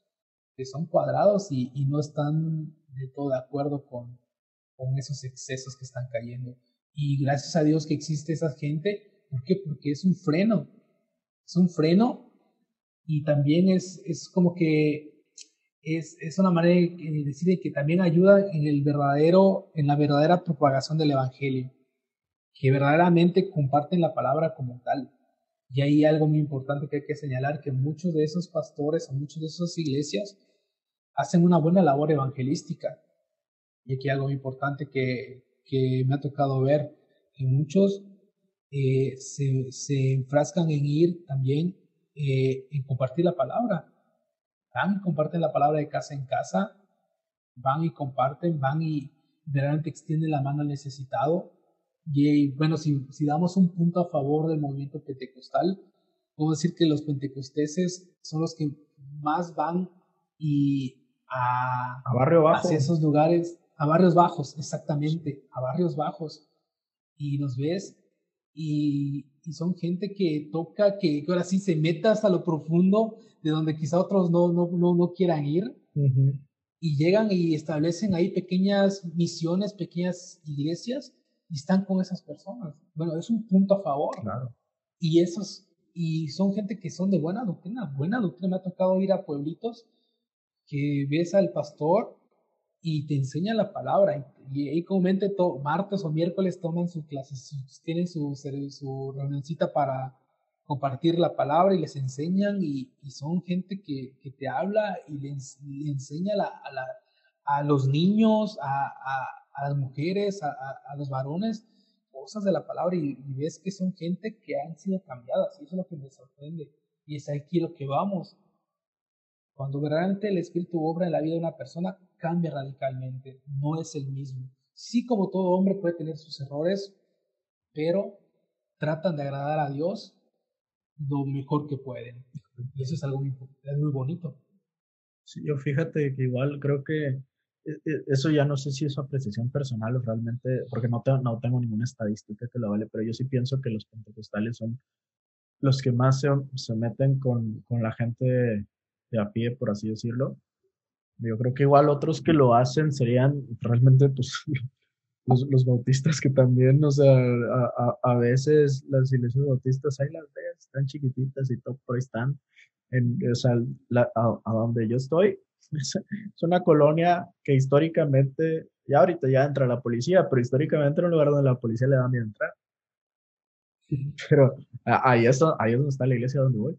que son cuadrados y, no están de todo de acuerdo con, con esos excesos que están cayendo. Y gracias a Dios que existe esa gente. ¿Por qué? Porque es un freno. Es un freno y también es, es como que es, es una manera de decir que también ayuda en el verdadero, en la verdadera propagación del evangelio, que verdaderamente comparten la palabra como tal. Y hay algo muy importante que hay que señalar, que muchos de esos pastores o muchas de esas iglesias hacen una buena labor evangelística. Y aquí algo importante que, que me ha tocado ver, que muchos eh, se, se, enfrascan en ir también eh, en compartir la palabra. Van y comparten la palabra de casa en casa, van y comparten, van y verdaderamente extienden la mano al necesitado. Y bueno, si, si damos un punto a favor del movimiento pentecostal, puedo decir que los pentecosteses son los que más van y a, a barrio bajo. hacia esos lugares, a barrios bajos, exactamente, a barrios bajos. Y los ves y, y son gente que toca, que, ahora sí se meta hasta lo profundo, de donde quizá otros no, no, no, no quieran ir. Y llegan y establecen ahí pequeñas misiones, pequeñas iglesias, y están con esas personas. Bueno, es un punto a favor. Claro. Y esos, y son gente que son de buena doctrina, buena doctrina. Me ha tocado ir a pueblitos que ves al pastor y te enseña la palabra. Y, ahí comúnmente martes o miércoles toman sus clases, tienen su, su reunioncita para compartir la palabra y les enseñan y, son gente que, que, te habla y le, enseña a, la, a, los niños, a, a, las mujeres, a, los varones, cosas de la palabra y, ves que son gente que han sido cambiadas y eso es lo que me sorprende y es aquí lo que vamos. Cuando verdaderamente el Espíritu obra en la vida de una persona, cambia radicalmente, no es el mismo. Sí, como todo hombre puede tener sus errores, pero tratan de agradar a Dios lo mejor que pueden. Y eso es algo muy, es muy bonito. Sí, yo fíjate que igual creo que e, e, eso ya no sé si es apreciación personal o realmente, porque no, no tengo ninguna estadística que lo vale, pero yo sí pienso que los pentecostales son los que más se, se meten con, con, la gente de, a pie, por así decirlo. Yo creo que igual otros que lo hacen serían realmente pues, los, los bautistas que también, o sea, a, a, veces las iglesias bautistas ahí las ves, están chiquititas y todo, ahí están. En, o sea, a, a, donde yo estoy, es, una colonia que históricamente, ya ahorita ya entra la policía, pero históricamente era un lugar donde la policía le da miedo entrar. Pero ahí, es, ahí es donde está la iglesia donde voy.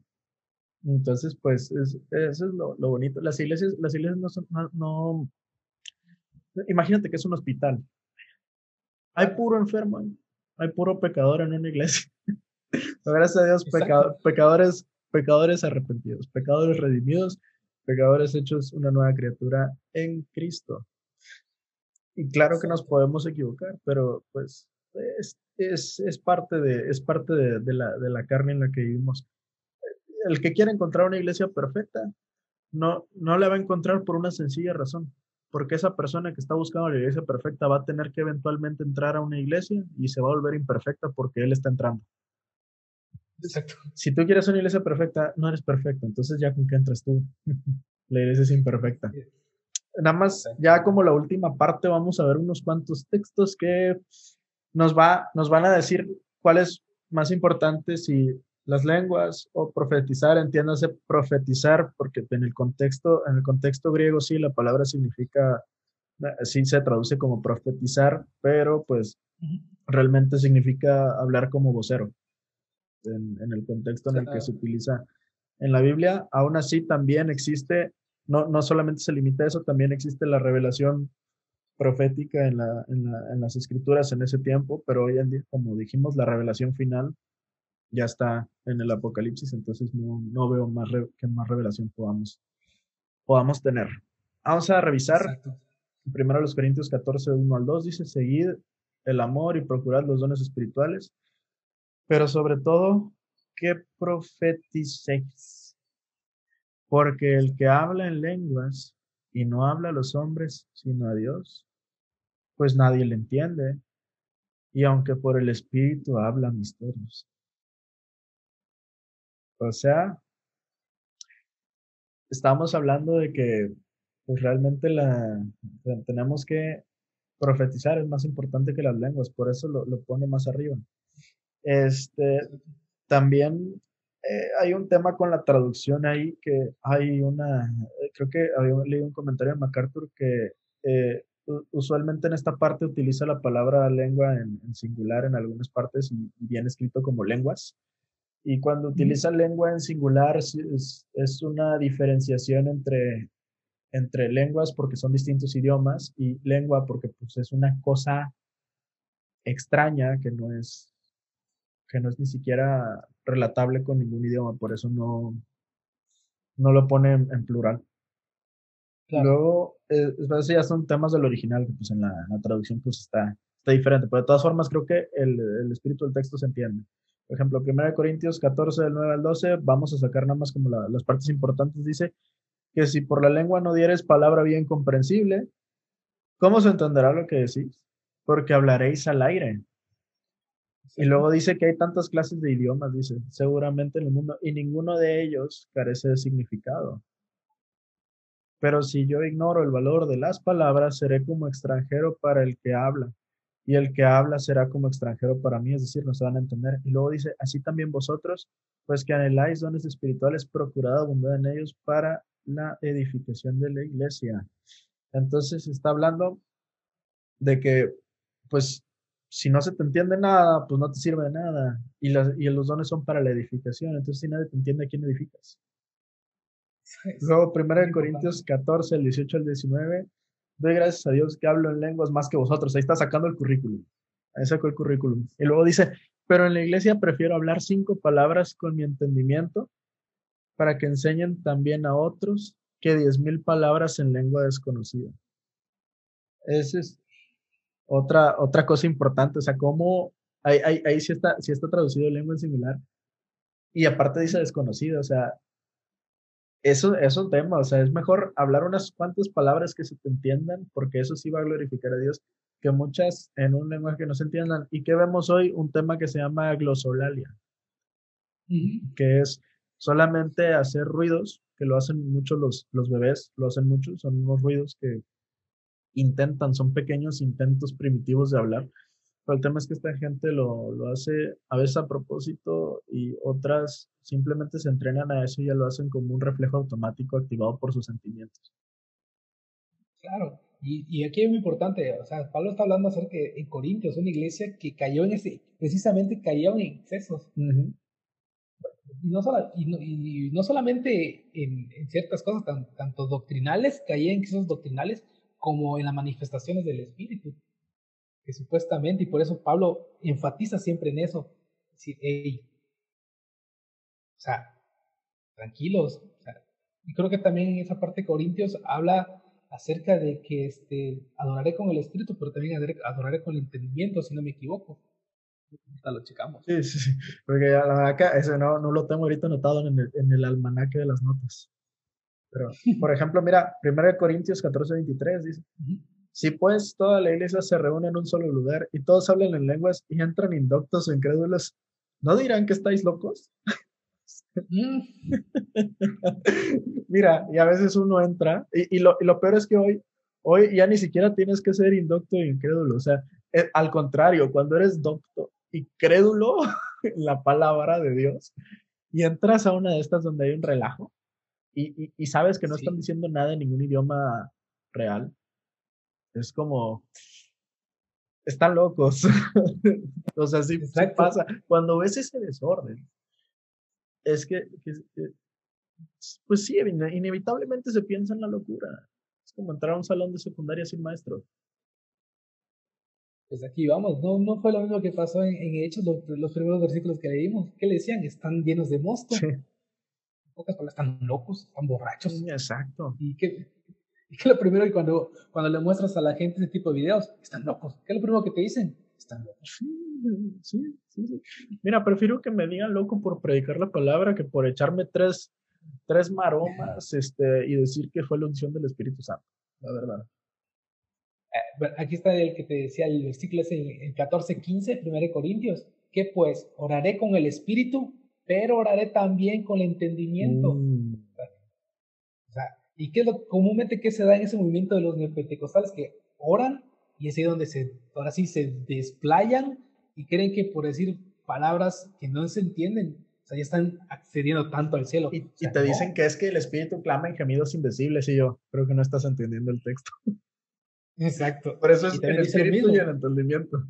Entonces, pues, es, eso es lo, lo, bonito. Las iglesias, las iglesias no son, no, no, imagínate que es un hospital. Hay puro enfermo, hay puro pecador en una iglesia. Gracias a Dios, pecadores, pecadores arrepentidos, pecadores redimidos, pecadores hechos una nueva criatura en Cristo. Y claro que nos podemos equivocar, pero pues es, es, es parte, de, es parte de, de, la, de la carne en la que vivimos. El que quiere encontrar una iglesia perfecta, no, no la va a encontrar por una sencilla razón porque esa persona que está buscando la iglesia perfecta va a tener que eventualmente entrar a una iglesia y se va a volver imperfecta porque él está entrando. Exacto. Si tú quieres una iglesia perfecta, no eres perfecto, entonces ya con qué entras tú. la iglesia es imperfecta. Nada más, ya como la última parte, vamos a ver unos cuantos textos que nos, va, nos van a decir cuál es más importante si las lenguas o profetizar, entiéndase profetizar, porque en el contexto, en el contexto griego sí, la palabra significa, sí se traduce como profetizar, pero pues realmente significa hablar como vocero, en, en el contexto en el que se utiliza en la Biblia. Aún así también existe, no, no solamente se limita a eso, también existe la revelación profética en, la, en, la, en las escrituras en ese tiempo, pero hoy en día, como dijimos, la revelación final ya está en el Apocalipsis, entonces no, no veo más que más revelación podamos, podamos tener. Vamos a revisar. Primero los Corintios 14, 1 al 2 dice, seguid el amor y procurad los dones espirituales, pero sobre todo que profeticéis, porque el que habla en lenguas y no habla a los hombres sino a Dios, pues nadie le entiende, y aunque por el Espíritu habla misterios. O sea, estamos hablando de que pues realmente la, tenemos que profetizar, es más importante que las lenguas, por eso lo, pone más arriba. Este, también eh, hay un tema con la traducción ahí que hay una, creo que había leído un comentario de MacArthur que eh, usualmente en esta parte utiliza la palabra lengua en, singular en algunas partes y, viene escrito como lenguas. Y cuando utiliza lengua en singular es, es, una diferenciación entre, entre lenguas porque son distintos idiomas y lengua porque pues, es una cosa extraña que no es que no es ni siquiera relatable con ningún idioma, por eso no, no lo pone en, plural. Luego, eh, ya son temas del original, que pues en la, traducción pues está, está diferente, pero de todas formas creo que el, el espíritu del texto se entiende. Por ejemplo, 1 Corintios 14, del 9 al 12, vamos a sacar nada más como las partes importantes. Dice que si por la lengua no dieres palabra bien comprensible, ¿cómo se entenderá lo que decís? Porque hablaréis al aire. Y luego dice que hay tantas clases de idiomas, dice, seguramente en el mundo, y ninguno de ellos carece de significado. Pero si yo ignoro el valor de las palabras, seré como extranjero para el que habla y el que habla será como extranjero para mí, es decir, no se van a entender. Y luego dice, así también vosotros, pues que anheláis dones espirituales, procurad abundar en ellos para la edificación de la iglesia. Entonces está hablando de que, pues, si no se te entiende nada, pues no te sirve de nada. Y, y los dones son para la edificación. Entonces, si nadie te entiende, ¿a quién edificas? Luego, primero en Corintios 14, el 18 al 19, doy gracias a Dios que hablo en lenguas más que vosotros. Ahí está sacando el currículum. Ahí sacó el currículum. Y luego dice, pero en la iglesia prefiero hablar cinco palabras con mi entendimiento para que enseñen también a otros que diez mil palabras en lengua desconocida. Esa es otra, otra cosa importante, o sea, cómo ahí, ahí, sí, está, sí está traducido en lengua en singular. Y aparte dice desconocida, o sea, eso es un tema, o sea, es mejor hablar unas cuantas palabras que se te entiendan, porque eso sí va a glorificar a Dios, que muchas en un lenguaje que no se entiendan. ¿Y qué vemos hoy? Un tema que se llama glosolalia, que es solamente hacer ruidos, que lo hacen muchos los, los bebés, lo hacen muchos, son unos ruidos que intentan, son pequeños intentos primitivos de hablar, pero el tema es que esta gente lo, lo hace a veces a propósito y otras simplemente se entrenan a eso y ya lo hacen como un reflejo automático activado por sus sentimientos. Claro, y, y, aquí es muy importante, o sea, Pablo está hablando acerca de en Corintios, una iglesia que cayó en ese, precisamente cayó en excesos. y, no solo, y, no, solamente en, en ciertas cosas, tanto doctrinales, caía en excesos doctrinales, como en las manifestaciones del Espíritu. Que supuestamente, y por eso Pablo enfatiza siempre en eso, decir, hey, o sea, tranquilos. O sea, y creo que también en esa parte de Corintios habla acerca de que este, adoraré con el espíritu, pero también adoraré con el entendimiento, si no me equivoco. Ahorita lo checamos. Sí, sí, sí. Porque acá, ese no, no lo tengo ahorita anotado en el, en el almanaque de las notas. Pero, por ejemplo, mira, 1 Corintios 14, 23 dice, si pues toda la iglesia se reúne en un solo lugar y todos hablan en lenguas y entran indoctos o incrédulos, ¿no dirán que estáis locos? Mm. Mira, y a veces uno entra, y, y, lo, y, lo, peor es que hoy, hoy ya ni siquiera tienes que ser indocto e incrédulo, o sea, eh, al contrario, cuando eres docto y crédulo en la palabra de Dios, y entras a una de estas donde hay un relajo, y, y, y sabes que no están diciendo nada en ningún idioma real, es como, están locos. o sea, sí, sí, pasa. Cuando ves ese desorden, es que, pues sí, inevitablemente se piensa en la locura. Es como entrar a un salón de secundaria sin maestro. Pues aquí vamos, no, no fue lo mismo que pasó en, Hechos, los, los, primeros versículos que leímos. ¿Qué le decían? Están llenos de mosto. Sí. En pocas palabras, están locos, están borrachos. Sí, exacto. Y que, y que lo primero, y cuando, cuando le muestras a la gente ese tipo de videos, están locos. ¿Qué es lo primero que te dicen? Están locos. Sí, sí, Mira, prefiero que me digan loco por predicar la palabra que por echarme tres, tres maromas este, y decir que fue la unción del Espíritu Santo, la verdad. Eh, aquí está el que te decía el versículo es el 14, 15, 1 Corintios. Que pues oraré con el Espíritu, pero oraré también con el entendimiento. Mm. ¿Y qué es lo comúnmente que se da en ese movimiento de los neopentecostales? Que oran y es ahí donde se, ahora sí se desplayan y creen que por decir palabras que no se entienden, o sea, ya están accediendo tanto al cielo. Y, te dicen que es que el espíritu clama en gemidos indecibles y yo creo que no estás entendiendo el texto. Exacto. Por eso es el espíritu y el entendimiento.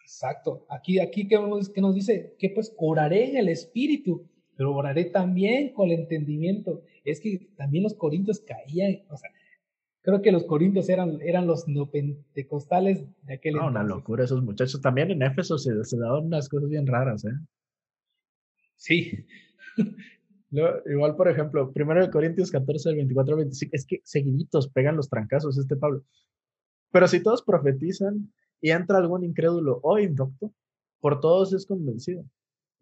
Exacto. Aquí, aquí ¿qué, que nos dice que pues oraré en el espíritu, pero oraré también con el entendimiento. Es que también los corintios caían, o sea, Creo que los corintios eran, eran los neopentecostales de aquel no, Una locura esos muchachos. También en Éfeso se, se daban unas cosas bien raras, ¿eh? Sí. igual, por ejemplo, primero de Corintios 14, 24 25, es que seguiditos pegan los trancazos este Pablo. Pero si todos profetizan y entra algún incrédulo o indocto, por todos es convencido,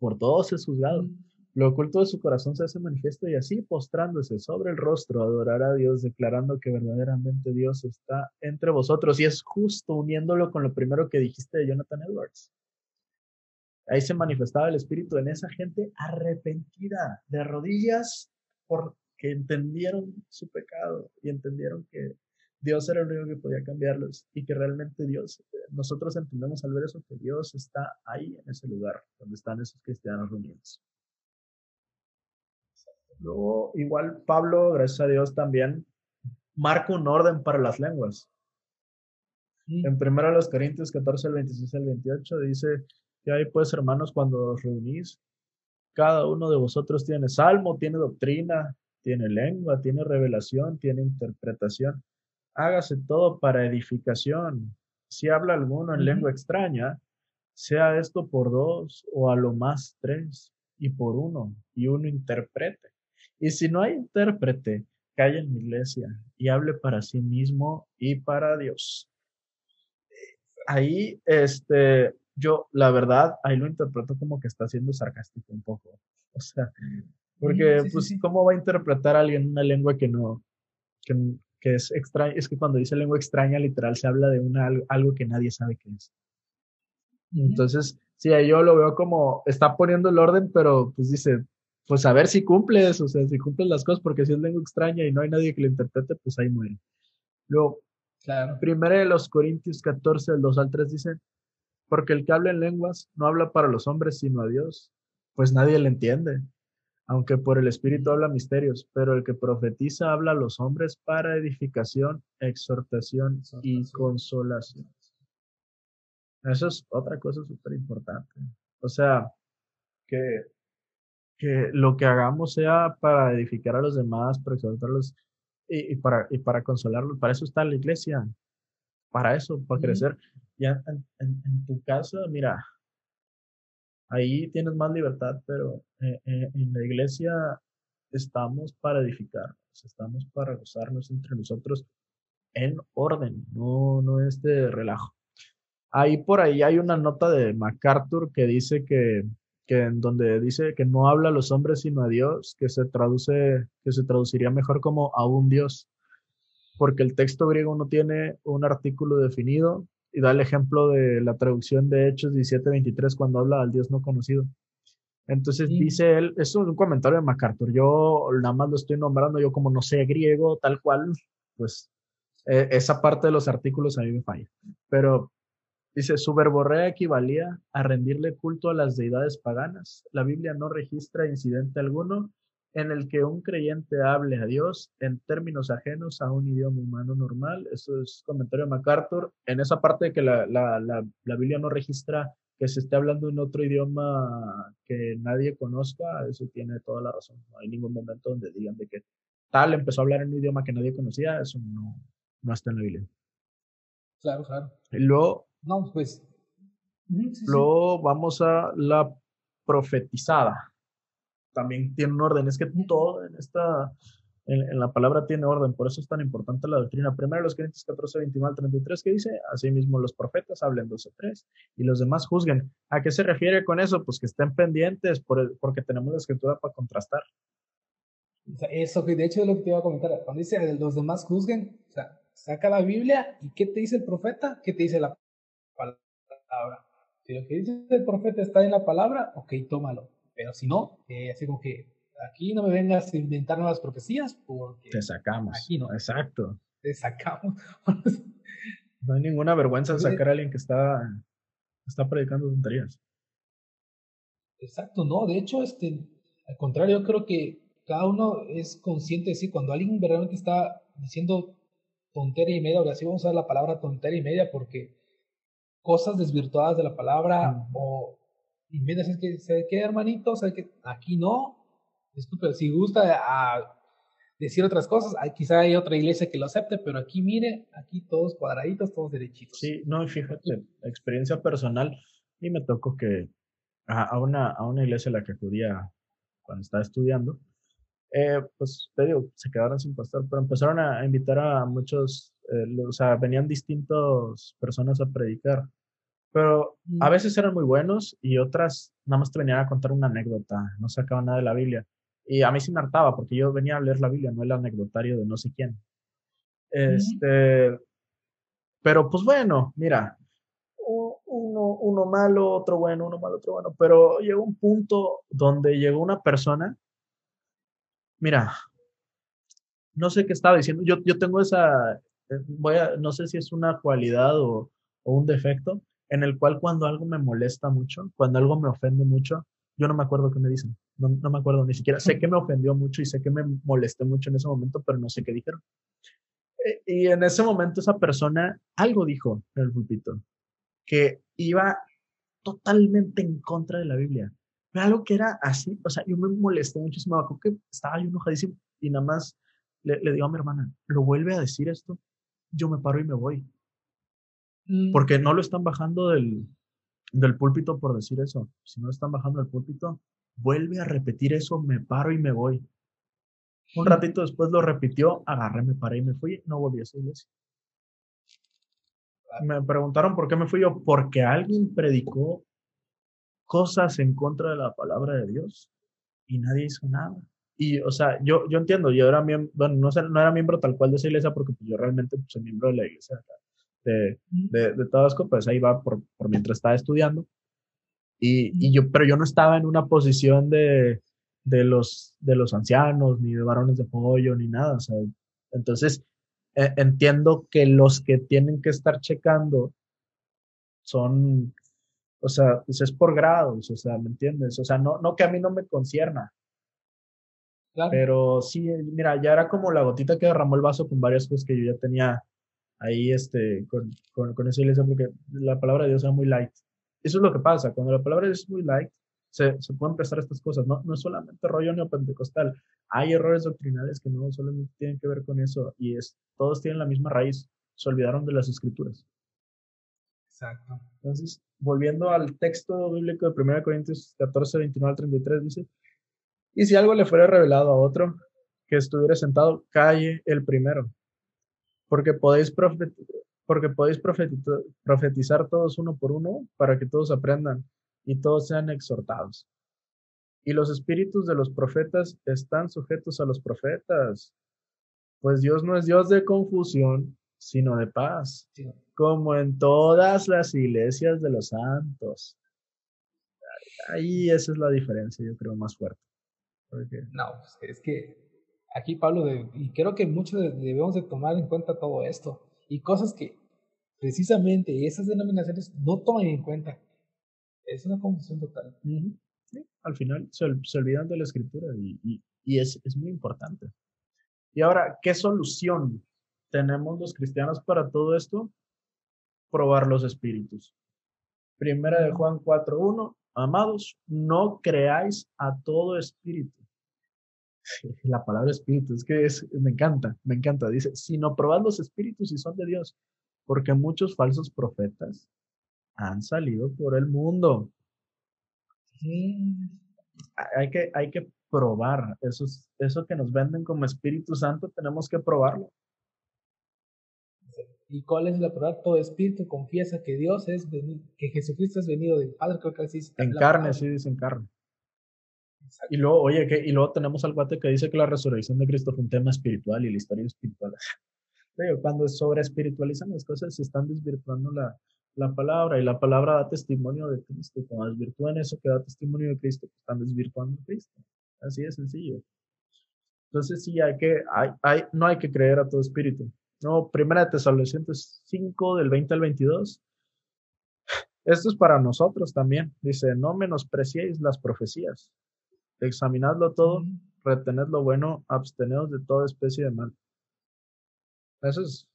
por todos es juzgado. Mm. Lo oculto de su corazón se hace manifiesto y así, postrándose sobre el rostro, adorará a Dios, declarando que verdaderamente Dios está entre vosotros. Y es justo uniéndolo con lo primero que dijiste de Jonathan Edwards. Ahí se manifestaba el Espíritu en esa gente arrepentida, de rodillas, porque entendieron su pecado y entendieron que Dios era el único que podía cambiarlos y que realmente Dios, nosotros entendemos al ver eso, que Dios está ahí en ese lugar donde están esos cristianos reunidos. Luego, igual Pablo, gracias a Dios también, marca un orden para las lenguas. En primero los Corintios 14, el 26 al 28 dice que ahí pues hermanos cuando os reunís, cada uno de vosotros tiene salmo, tiene doctrina, tiene lengua, tiene revelación, tiene interpretación. Hágase todo para edificación, si habla alguno en lengua extraña, sea esto por dos o a lo más tres y por uno, y uno interprete. Y si no hay intérprete, calle en la iglesia y hable para sí mismo y para Dios. Ahí, este, yo, la verdad, ahí lo interpreto como que está siendo sarcástico un poco. O sea, porque, pues, ¿cómo va a interpretar a alguien una lengua que no, que, que es extraña? Es que cuando dice lengua extraña, literal, se habla de una, algo que nadie sabe qué es. Entonces, sí, ahí yo lo veo como, está poniendo el orden, pero pues dice, pues a ver si cumples, o sea, si cumples las cosas, porque si es lengua extraña y no hay nadie que lo interprete, pues ahí muere. Luego, claro. primero de los Corintios 14, el 2 al 3 dice, porque el que habla en lenguas no habla para los hombres, sino a Dios, pues nadie le entiende, aunque por el Espíritu habla misterios, pero el que profetiza habla a los hombres para edificación, exhortación, y consolación. Eso es otra cosa súper importante. O sea, que que lo que hagamos sea para edificar a los demás, para exaltarlos y, para, y para consolarlos. Para eso está la iglesia, para eso, para crecer. Ya en, tu casa, mira, ahí tienes más libertad, pero eh, eh, en la iglesia estamos para edificar, estamos para gozarnos entre nosotros en orden, no, no es de relajo. Ahí por ahí hay una nota de MacArthur que dice que que en donde dice que no habla a los hombres sino a Dios, que se traduce, que se traduciría mejor como a un Dios, porque el texto griego no tiene un artículo definido y da el ejemplo de la traducción de Hechos 17:23 cuando habla al Dios no conocido. Entonces dice él, es un comentario de MacArthur, yo nada más lo estoy nombrando, yo como no sé griego tal cual, pues e, esa parte de los artículos a mí me falla. Pero Dice, su verborrea equivalía a rendirle culto a las deidades paganas. La Biblia no registra incidente alguno en el que un creyente hable a Dios en términos ajenos a un idioma humano normal. Eso es comentario de MacArthur. En esa parte de que la, la, la, la Biblia no registra que se esté hablando en otro idioma que nadie conozca, eso tiene toda la razón. No hay ningún momento donde digan de que tal empezó a hablar en un idioma que nadie conocía, eso no, no está en la Biblia. Claro, claro. Y luego no, pues. Luego vamos a la profetizada. También tiene un orden. Es que todo en esta, en, la palabra tiene orden. Por eso es tan importante la doctrina. Primero, los Corintios 14, 21 al 33, que dice: Asimismo, los profetas hablen 12, 3 y los demás juzguen. ¿A qué se refiere con eso? Pues que estén pendientes por porque tenemos la escritura para contrastar. Eso, que de hecho es lo que te iba a comentar. Cuando dice los demás juzguen, o sea, saca la Biblia y ¿qué te dice el profeta? ¿Qué te dice la palabra. Si lo que dice el profeta está en la palabra, ok, tómalo. Pero si no, eh, así como que aquí no me vengas a inventar nuevas profecías porque... Te sacamos. Aquí no. Exacto. Te sacamos. no hay ninguna vergüenza en sacar a alguien que está, está predicando tonterías. Exacto, no. De hecho, este, al contrario, yo creo que cada uno es consciente de sí. Cuando alguien verdaderamente está diciendo tontería y media, ahora sí vamos a usar la palabra tontería y media porque cosas desvirtuadas de la palabra o y mira, es que se qué hermanito, o que aquí no. Disculpe, si gusta a decir otras cosas, hay, quizá hay otra iglesia que lo acepte, pero aquí mire, aquí todos cuadraditos, todos derechitos. Sí, no, fíjate, experiencia personal, y me tocó que a, una, a una iglesia a la que acudía cuando estaba estudiando, eh, pues te digo, se quedaron sin pastor, pero empezaron a invitar a muchos eh, o sea, venían distintas personas a predicar, pero a mm. veces eran muy buenos y otras nada más te venían a contar una anécdota, no sacaban nada de la Biblia. Y a mí sí me hartaba porque yo venía a leer la Biblia, no el anecdotario de no sé quién. Este, pero pues bueno, mira, uno, uno malo, otro bueno, uno malo, otro bueno, pero llegó un punto donde llegó una persona, mira, no sé qué estaba diciendo, yo, yo tengo esa, voy a, no sé si es una cualidad o, un defecto, en el cual cuando algo me molesta mucho, cuando algo me ofende mucho, yo no me acuerdo qué me dicen, no, no, me acuerdo ni siquiera, sé que me ofendió mucho y sé que me molesté mucho en ese momento, pero no sé qué dijeron. E, y en ese momento esa persona algo dijo en el pulpito, que iba totalmente en contra de la Biblia. Algo que era así, o sea, yo me molesté muchísimo, creo que estaba yo enojadísimo y nada más le, le digo a mi hermana, ¿lo vuelve a decir esto? yo me paro y me voy. Mm. Porque no lo están bajando del, del púlpito por decir eso. Si no están bajando del púlpito, vuelve a repetir eso, me paro y me voy. Un ratito después lo repitió, agarré, me paré y me fui, no volví a esa iglesia. Me preguntaron por qué me fui yo, porque alguien predicó cosas en contra de la palabra de Dios y nadie hizo nada. Y, o sea, yo, yo entiendo, yo era miembro, bueno, no, no era miembro tal cual de esa iglesia porque pues, yo realmente pues, soy miembro de la iglesia de, de, de Tabasco, pues ahí va por, por mientras estaba estudiando. Y, y, yo, pero yo no estaba en una posición de, de, los, de los ancianos, ni de varones de apoyo, ni nada. O sea, entonces, e, entiendo que los que tienen que estar checando son, o sea, pues es por grados, o sea, ¿me entiendes? O sea, no, no que a mí no me concierna. Pero sí, mira, ya era como la gotita que derramó el vaso con varias cosas que yo ya tenía ahí este, con, con, con esa iglesia, porque la palabra de Dios era muy light. Eso es lo que pasa, cuando la palabra de Dios es muy light, se, se pueden prestar estas cosas, no, no es solamente rollo neopentecostal, hay errores doctrinales que no solamente tienen que ver con eso, y es, todos tienen la misma raíz, se olvidaron de las escrituras. Exacto. Entonces, volviendo al texto bíblico de 1 Corintios 14, 29 al 33, dice, y si algo le fuera revelado a otro que estuviera sentado, calle el primero porque podéis, porque podéis profetizar todos uno por uno para que todos aprendan y todos sean exhortados. Y los espíritus de los profetas están sujetos a los profetas, pues Dios no es Dios de confusión, sino de paz, como en todas las iglesias de los santos. Ahí esa es la diferencia, yo creo, más fuerte. No, es que aquí Pablo, y creo que muchos debemos de tomar en cuenta todo esto y cosas que precisamente esas denominaciones no toman en cuenta. Es una confusión total. al final se, olvidan de la escritura y, y, es, es, muy importante. Y ahora, ¿qué solución tenemos los cristianos para todo esto? Probar los espíritus. Primera de Juan 4.1, amados, no creáis a todo espíritu la palabra espíritu, es que es, me encanta, me encanta. Dice, sino probad los espíritus y son de Dios, porque muchos falsos profetas han salido por el mundo. Hay que, hay que probar eso, eso que nos venden como Espíritu Santo, tenemos que probarlo. ¿Y cuál es la prueba? Todo espíritu confiesa que Dios es que Jesucristo es venido del Padre, creo que así En carne, sí, dice en carne. Y luego, oye, que, y luego tenemos al guate que dice que la resurrección de Cristo fue un tema espiritual y la historia espiritual. Pero cuando sobre espiritualizan las cosas, se están desvirtuando la, la palabra y la palabra da testimonio de Cristo. Cuando desvirtúan eso que da testimonio de Cristo, pues están desvirtuando a Cristo. Así de sencillo. Entonces sí, hay que, hay, hay, no hay que creer a todo espíritu. No, primera de Tesalonicenses 5, del 20 al 22. Esto es para nosotros también. Dice, no menospreciéis las profecías, examinadlo todo, retened lo bueno, absteneos de toda especie de mal. Eso es,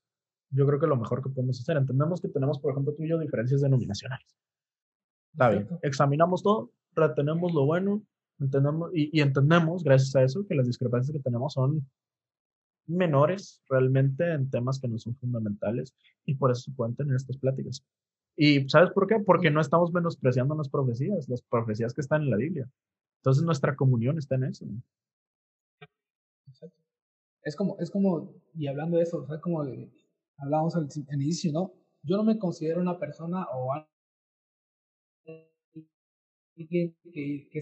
yo creo que lo mejor que podemos hacer. Entendemos que tenemos, por ejemplo, tú y yo diferencias denominacionales. Está bien, examinamos todo, retenemos lo bueno, entendemos, y, entendemos, gracias a eso, que las discrepancias que tenemos son menores realmente en temas que no son fundamentales y por eso se pueden tener estas pláticas. ¿Y sabes por qué? Porque no estamos menospreciando las profecías, las profecías que están en la Biblia. Entonces nuestra comunión está en eso. Es como, es como, y hablando de eso, o sea, como hablábamos al, inicio, ¿no? Yo no me considero una persona o alguien que, que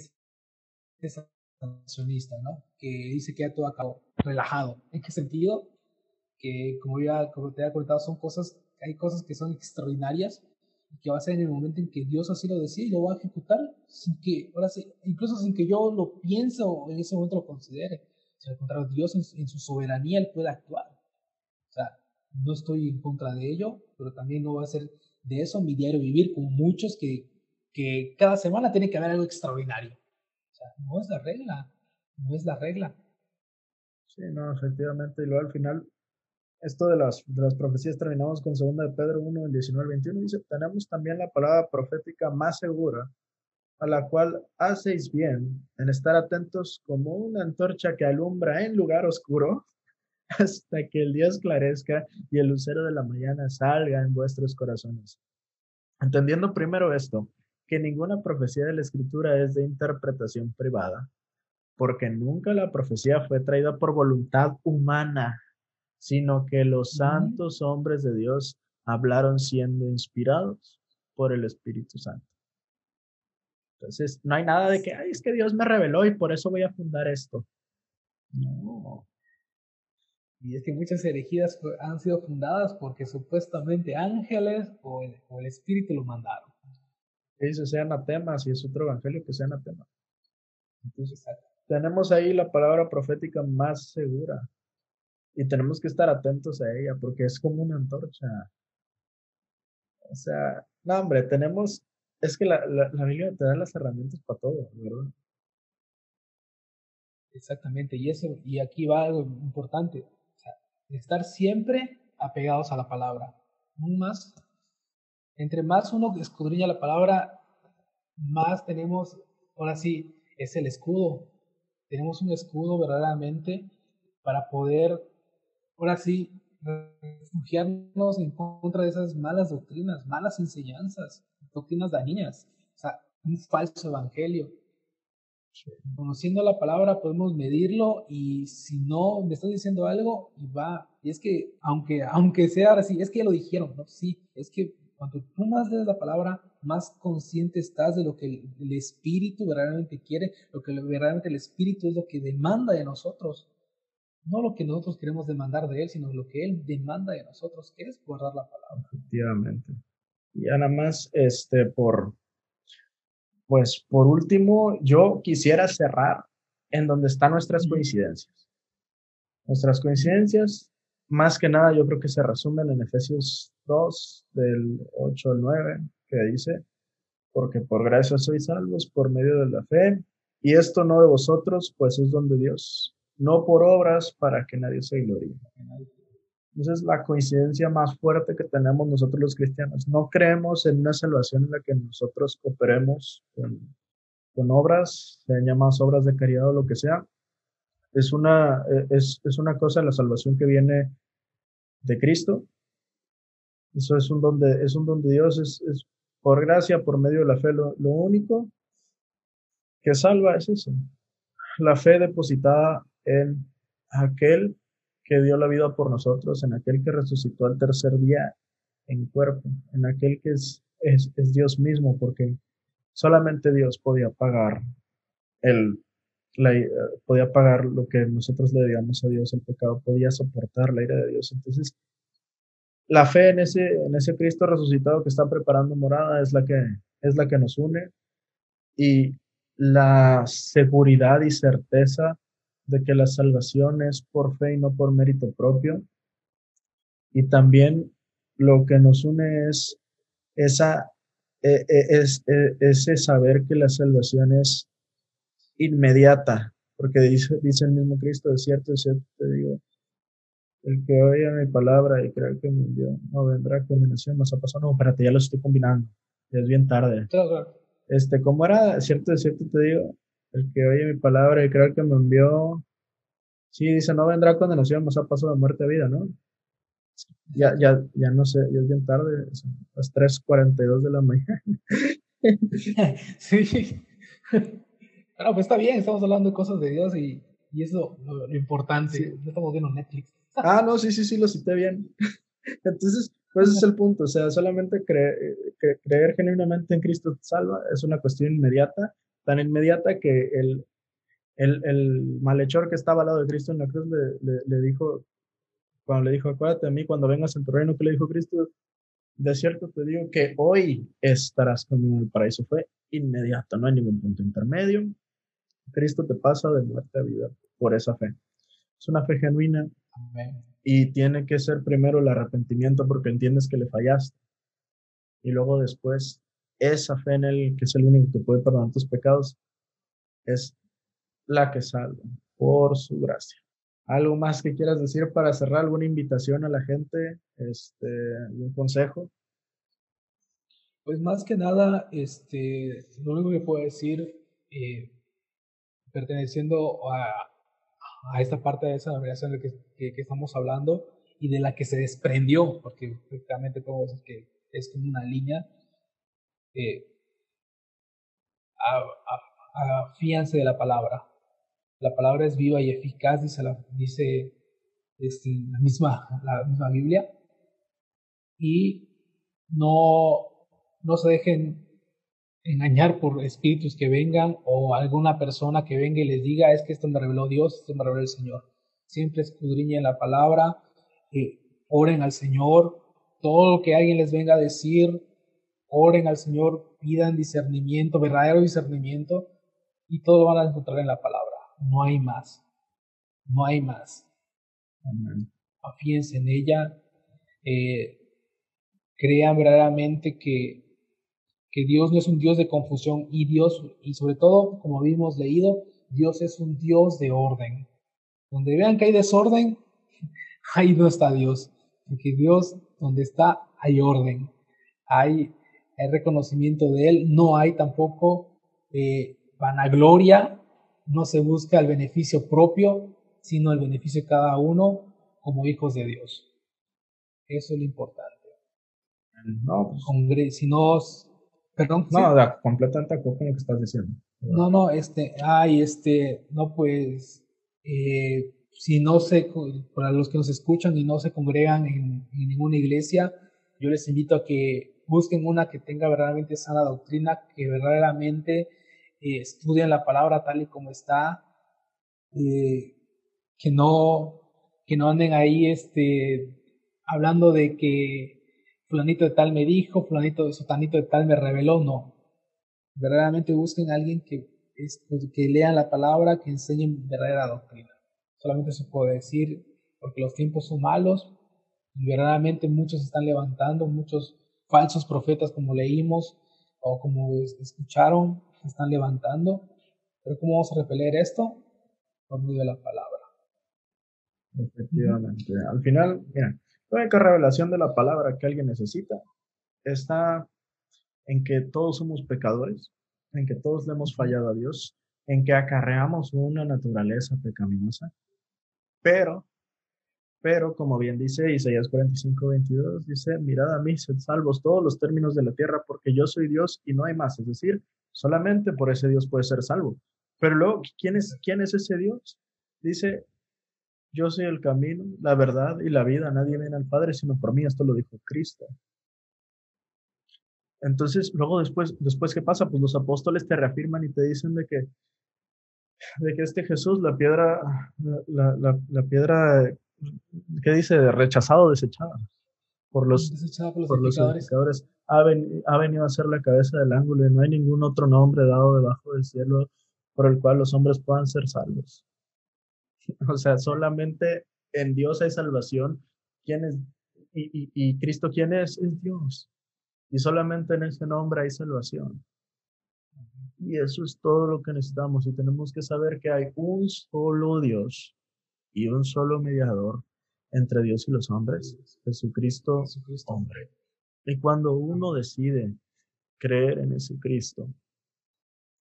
es accionista, ¿no? Que dice que ya todo acabó, relajado. ¿En qué sentido? Que como ya como te había comentado, son cosas, hay cosas que son extraordinarias que va a ser en el momento en que Dios así lo decide y lo va a ejecutar, sin que, ahora sí, incluso sin que yo lo piense o en ese momento lo considere. Si al contrario, Dios en, su soberanía él puede actuar. O sea, no estoy en contra de ello, pero también no va a ser de eso mi diario vivir, con muchos que, que cada semana tiene que haber algo extraordinario. No es la regla, no es la regla. Sí, no, efectivamente, y luego al final esto de las, de las profecías terminamos con 2 de Pedro 1, 19 al 21, dice, tenemos también la palabra profética más segura, a la cual hacéis bien en estar atentos como una antorcha que alumbra en lugar oscuro hasta que el día esclarezca y el lucero de la mañana salga en vuestros corazones. Entendiendo primero esto, que ninguna profecía de la escritura es de interpretación privada, porque nunca la profecía fue traída por voluntad humana, sino que los santos hombres de Dios hablaron siendo inspirados por el Espíritu Santo. Entonces, no hay nada de que, ay, es que Dios me reveló y por eso voy a fundar esto. No. Y es que muchas herejías han sido fundadas porque supuestamente ángeles o el, o el Espíritu lo mandaron. Dice, sea anatema, si es otro evangelio que sea anatema. Entonces, tenemos ahí la palabra profética más segura. Y tenemos que estar atentos a ella porque es como una antorcha. O sea, no, hombre, tenemos, es que la, la, la Biblia te da las herramientas para todo, ¿verdad? Exactamente, y eso, y aquí va algo importante, o sea, estar siempre apegados a la palabra. más, entre más uno escudriña la palabra, más tenemos, ahora sí, es el escudo. Tenemos un escudo verdaderamente para poder, ahora sí, refugiarnos en contra de esas malas doctrinas, malas enseñanzas, doctrinas dañinas, o sea, un falso evangelio. Conociendo la palabra podemos medirlo y si no me estás diciendo algo y va, y es que aunque aunque sea así, es que ya lo dijeron, ¿no? Sí, es que cuando tú más lees la palabra, más consciente estás de lo que el, el Espíritu verdaderamente quiere, lo que verdaderamente el Espíritu es lo que demanda de nosotros no lo que nosotros queremos demandar de Él, sino lo que Él demanda de nosotros, que es guardar la palabra. Efectivamente. Y nada más, este, por, pues por último, yo quisiera cerrar en donde están nuestras coincidencias. Nuestras coincidencias, más que nada, yo creo que se resumen en Efesios 2, del 8 al 9, que dice, porque por gracia sois salvos por medio de la fe, y esto no de vosotros, pues es donde Dios, no por obras para que nadie se gloríe. Esa es la coincidencia más fuerte que tenemos nosotros los cristianos. No creemos en una salvación en la que nosotros cooperemos con, con obras, sean llamadas obras de caridad o lo que sea. Es una, es, es una cosa la salvación que viene de Cristo. Eso es un don de, es un don de Dios, es, es por gracia, por medio de la fe. Lo, lo único que salva es eso. La fe depositada en aquel que dio la vida por nosotros, en aquel que resucitó al tercer día en cuerpo, en aquel que es, es, es Dios mismo, porque solamente Dios podía pagar el, la, podía pagar lo que nosotros le debíamos a Dios, el pecado, podía soportar la ira de Dios. Entonces, la fe en ese, en ese Cristo resucitado que está preparando morada es la que, es la que nos une y la seguridad y certeza de que la salvación es por fe y no por mérito propio. Y también lo que nos une es esa, e, e, es, e, ese saber que la salvación es inmediata, porque dice, dice el mismo Cristo, de cierto, es cierto, te digo, el que oiga mi palabra y cree que me envió, no vendrá condenación, más ha pasado, no, espérate, ya lo estoy combinando, ya es bien tarde. Este, ¿cómo era? Cierto, cierto, te digo, el que oye mi palabra y creo que me envió. Sí, dice, no vendrá condenación, nos ha pasado de muerte a vida, ¿no? Ya, ya, ya no sé, ya es bien tarde, son las 3.42 de la mañana. sí. Pero pues está bien, estamos hablando de cosas de Dios y, y eso lo, lo importante. No estamos viendo Netflix. Ah, no, sí, sí, sí, lo cité bien. Entonces, pues ese es el punto. O sea, solamente creer, genuinamente en Cristo salva es una cuestión inmediata tan inmediata que el, el, el, malhechor que estaba al lado de Cristo en la cruz le, dijo, cuando le dijo, acuérdate de mí cuando vengas en tu reino, que le dijo Cristo, de cierto te digo que hoy estarás conmigo en el paraíso. Fue inmediato, no hay ningún punto intermedio. Cristo te pasa de muerte a vida por esa fe. Es una fe genuina y tiene que ser primero el arrepentimiento porque entiendes que le fallaste y luego después esa fe en Él, que es el único que puede perdonar tus pecados, es la que salva por su gracia. ¿Algo más que quieras decir para cerrar? ¿Alguna invitación a la gente? Este, ¿Un consejo? Pues más que nada, este, lo único que puedo decir, eh, perteneciendo a, a esta parte de esa revelación de que, que, estamos hablando y de la que se desprendió, porque prácticamente podemos decir que es como una línea. Eh, afíanse de la palabra. La palabra es viva y eficaz, dice, la, dice este, la, misma, la misma Biblia. Y no, no se dejen engañar por espíritus que vengan o alguna persona que venga y les diga es que esto me reveló Dios, esto me reveló el Señor. Siempre escudriñen la palabra, eh, oren al Señor, todo lo que alguien les venga a decir, oren al Señor, pidan discernimiento, verdadero discernimiento, y todo lo van a encontrar en la palabra. No hay más. No hay más. Afíense en ella. Eh, crean verdaderamente que, que Dios no es un Dios de confusión y Dios, y sobre todo, como habíamos leído, Dios es un Dios de orden. Donde vean que hay desorden, ahí no está Dios. Porque Dios, donde está, hay orden. Hay, hay reconocimiento de Él. No hay tampoco eh, vanagloria, no se busca el beneficio propio, sino el beneficio de cada uno como hijos de Dios. Eso es lo importante. No, pues, si no, perdón. No, completamente acuerdo con lo que estás diciendo. No, no, este, ay, este, no, pues, eh, si no se, para los que nos escuchan y no se congregan en, en ninguna iglesia, yo les invito a que busquen una que tenga verdaderamente sana doctrina, que verdaderamente eh, estudien la palabra tal y como está, eh, que no que no anden ahí este hablando de que fulanito de tal me dijo, fulanito de sotanito de tal me reveló, no. Verdaderamente busquen a alguien que, es, que lean la palabra, que enseñen verdadera doctrina. Solamente se puede decir porque los tiempos son malos y verdaderamente muchos se están levantando, muchos falsos profetas como leímos o como escucharon, están levantando. Pero ¿cómo vamos a repeler esto? Por medio de la palabra. Efectivamente. Al final, mira, la única revelación de la palabra que alguien necesita está en que todos somos pecadores, en que todos le hemos fallado a Dios, en que acarreamos una naturaleza pecaminosa, pero, pero como bien dice Isaías 45, 22, dice, mirad a mí, sed salvos todos los términos de la tierra, porque yo soy Dios y no hay más. Es decir, Solamente por ese Dios puede ser salvo. Pero luego, ¿quién es, quién es ese Dios? Dice, yo soy el camino, la verdad y la vida. Nadie viene al Padre sino por mí. Esto lo dijo Cristo. Entonces, luego después, después ¿qué pasa? Pues los apóstoles te reafirman y te dicen de que, de que este Jesús, la piedra, la, la, la piedra, ¿qué dice? Rechazado, desechada por los, por los, ha, ha, venido a ser la cabeza del ángulo y no hay ningún otro nombre dado debajo del cielo por el cual los hombres puedan ser salvos. O sea, solamente en Dios hay salvación. ¿Quién es? Y, y, Cristo, ¿quién es? Es Dios. Y solamente en ese nombre hay salvación. Y eso es todo lo que necesitamos. Y tenemos que saber que hay un solo Dios y un solo mediador entre Dios y los hombres, Jesucristo, Jesucristo hombre. Y cuando uno decide creer en Jesucristo,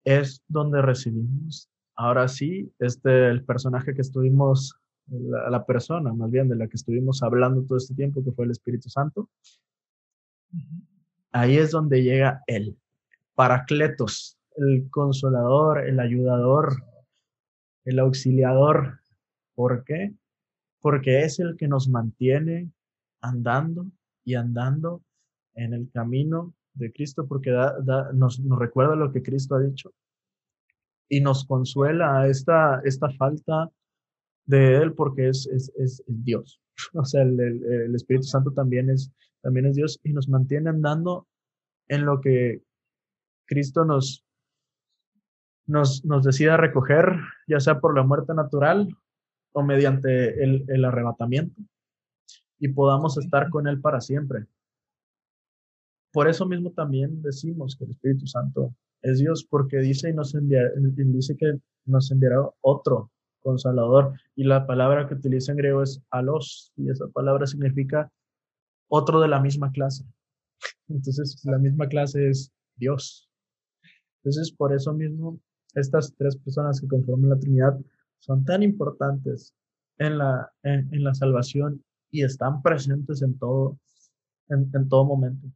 es donde recibimos, ahora sí, este, el personaje que estuvimos, la, persona más bien de la que estuvimos hablando todo este tiempo, que fue el Espíritu Santo, ahí es donde llega Él, Paracletos, el consolador, el ayudador, el auxiliador. ¿Por qué? porque es el que nos mantiene andando y andando en el camino de Cristo, porque nos, recuerda lo que Cristo ha dicho y nos consuela esta, esta falta de Él porque es, es, Dios. O sea, el, Espíritu Santo también es, también es Dios y nos mantiene andando en lo que Cristo nos, nos, nos decida recoger, ya sea por la muerte natural o mediante el, el arrebatamiento y podamos estar con Él para siempre. Por eso mismo también decimos que el Espíritu Santo es Dios, porque dice, y nos envía, dice que nos enviará otro consolador. Y la palabra que utiliza en griego es alos, y esa palabra significa otro de la misma clase. Entonces, la misma clase es Dios. Entonces, por eso mismo, estas tres personas que conforman la Trinidad son tan importantes en la, en, la salvación y están presentes en todo, en, en, todo momento.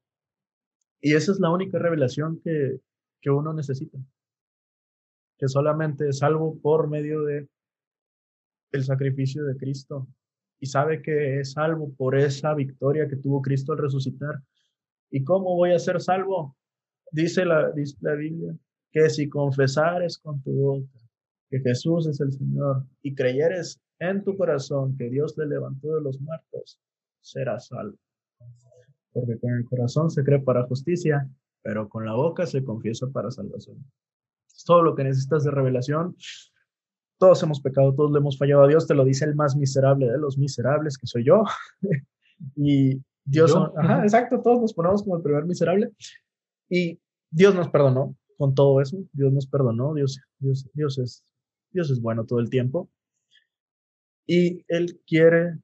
Y esa es la única revelación que, que uno necesita, que solamente es salvo por medio de el sacrificio de Cristo y sabe que es salvo por esa victoria que tuvo Cristo al resucitar. ¿Y cómo voy a ser salvo? Dice la, dice la Biblia que si confesares con tu boca que Jesús es el Señor y creyeres en tu corazón que Dios le levantó de los muertos, serás salvo. Porque con el corazón se cree para justicia, pero con la boca se confiesa para salvación. Es todo lo que necesitas de revelación. Todos hemos pecado, todos le hemos fallado a Dios, te lo dice el más miserable de los miserables, que soy yo. y Dios, ajá, exacto, todos nos ponemos como el primer miserable. Y Dios nos perdonó con todo eso, Dios nos perdonó, Dios, Dios, Dios es Dios es bueno todo el tiempo. Y Él quiere,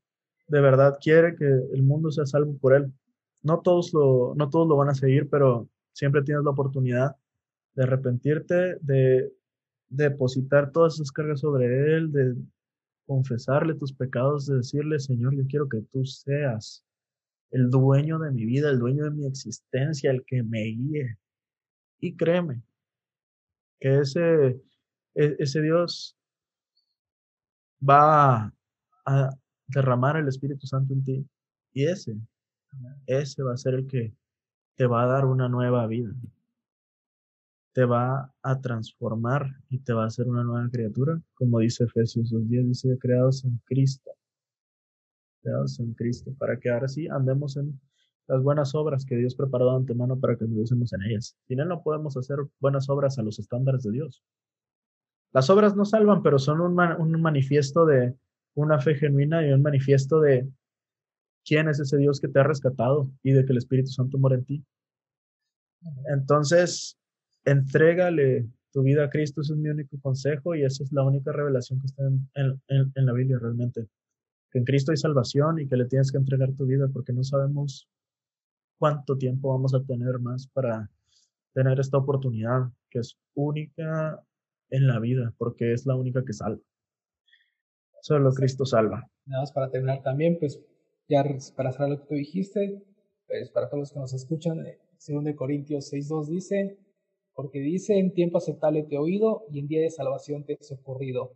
de verdad, quiere que el mundo sea salvo por Él. No todos lo, no todos lo van a seguir, pero siempre tienes la oportunidad de arrepentirte, de depositar todas esas cargas sobre Él, de confesarle tus pecados, de decirle, Señor, yo quiero que tú seas el dueño de mi vida, el dueño de mi existencia, el que me guíe. Y créeme, que ese, e-, ese Dios va a derramar el Espíritu Santo en ti. Y ese, ese va a ser el que te va a dar una nueva vida. Te va a transformar y te va a hacer una nueva criatura, como dice Efesios 2.10, dice, creados en Cristo. Creados en Cristo, para que ahora sí andemos en las buenas obras que Dios preparó de antemano para que viviésemos en ellas. Sin Él no podemos hacer buenas obras a los estándares de Dios. Las obras no salvan, pero son un, un manifiesto de una fe genuina y un manifiesto de quién es ese Dios que te ha rescatado y de que el Espíritu Santo mora en ti. Entonces, entrégale tu vida a Cristo, ese es mi único consejo y esa es la única revelación que está en, en, la Biblia realmente. Que en Cristo hay salvación y que le tienes que entregar tu vida porque no sabemos cuánto tiempo vamos a tener más para tener esta oportunidad que es única en la vida, porque es la única que salva. Solo Cristo salva. Nada más para terminar también, pues ya para cerrar lo que tú dijiste, pues para todos los que nos escuchan, 2 eh, Corintios 6.2 dice, porque dice, en tiempo aceptable te he oído y en día de salvación te he socorrido.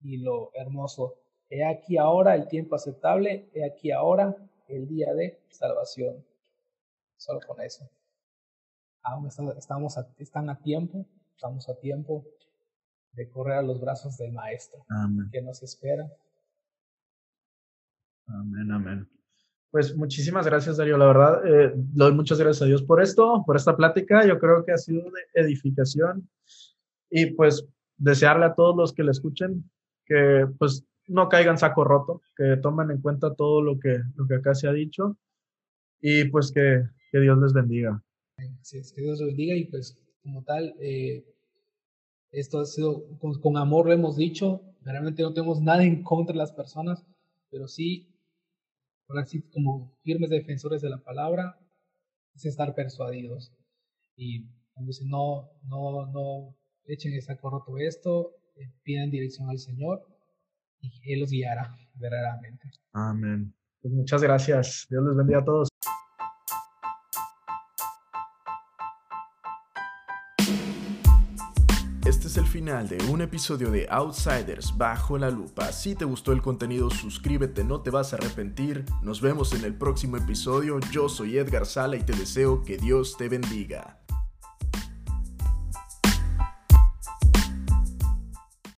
Y lo hermoso, he aquí ahora el tiempo aceptable, he aquí ahora el día de salvación. Solo con eso. Aún estamos están a tiempo, estamos a tiempo de correr a los brazos del Maestro que nos espera. Amén, amén. Pues muchísimas gracias, Darío. La verdad, eh, doy muchas gracias a Dios por esto, por esta plática. Yo creo que ha sido de edificación y pues desearle a todos los que le escuchen que pues no caigan saco roto, que tomen en cuenta todo lo que, lo que acá se ha dicho y pues que, que Dios les bendiga. Sí, que Dios les bendiga y pues como tal, eh, esto ha sido con, amor, lo hemos dicho. Realmente no tenemos nada en contra de las personas, pero sí, por así como firmes defensores de la palabra, es estar persuadidos. Y cuando dicen, no, no, no echen esa roto esto, eh, piden dirección al Señor y Él los guiará verdaderamente. Amén. Pues muchas gracias. Dios les bendiga a todos. El final de un episodio de Outsiders bajo la lupa. Si te gustó el contenido, suscríbete, no te vas a arrepentir. Nos vemos en el próximo episodio. Yo soy Edgar Sala y te deseo que Dios te bendiga.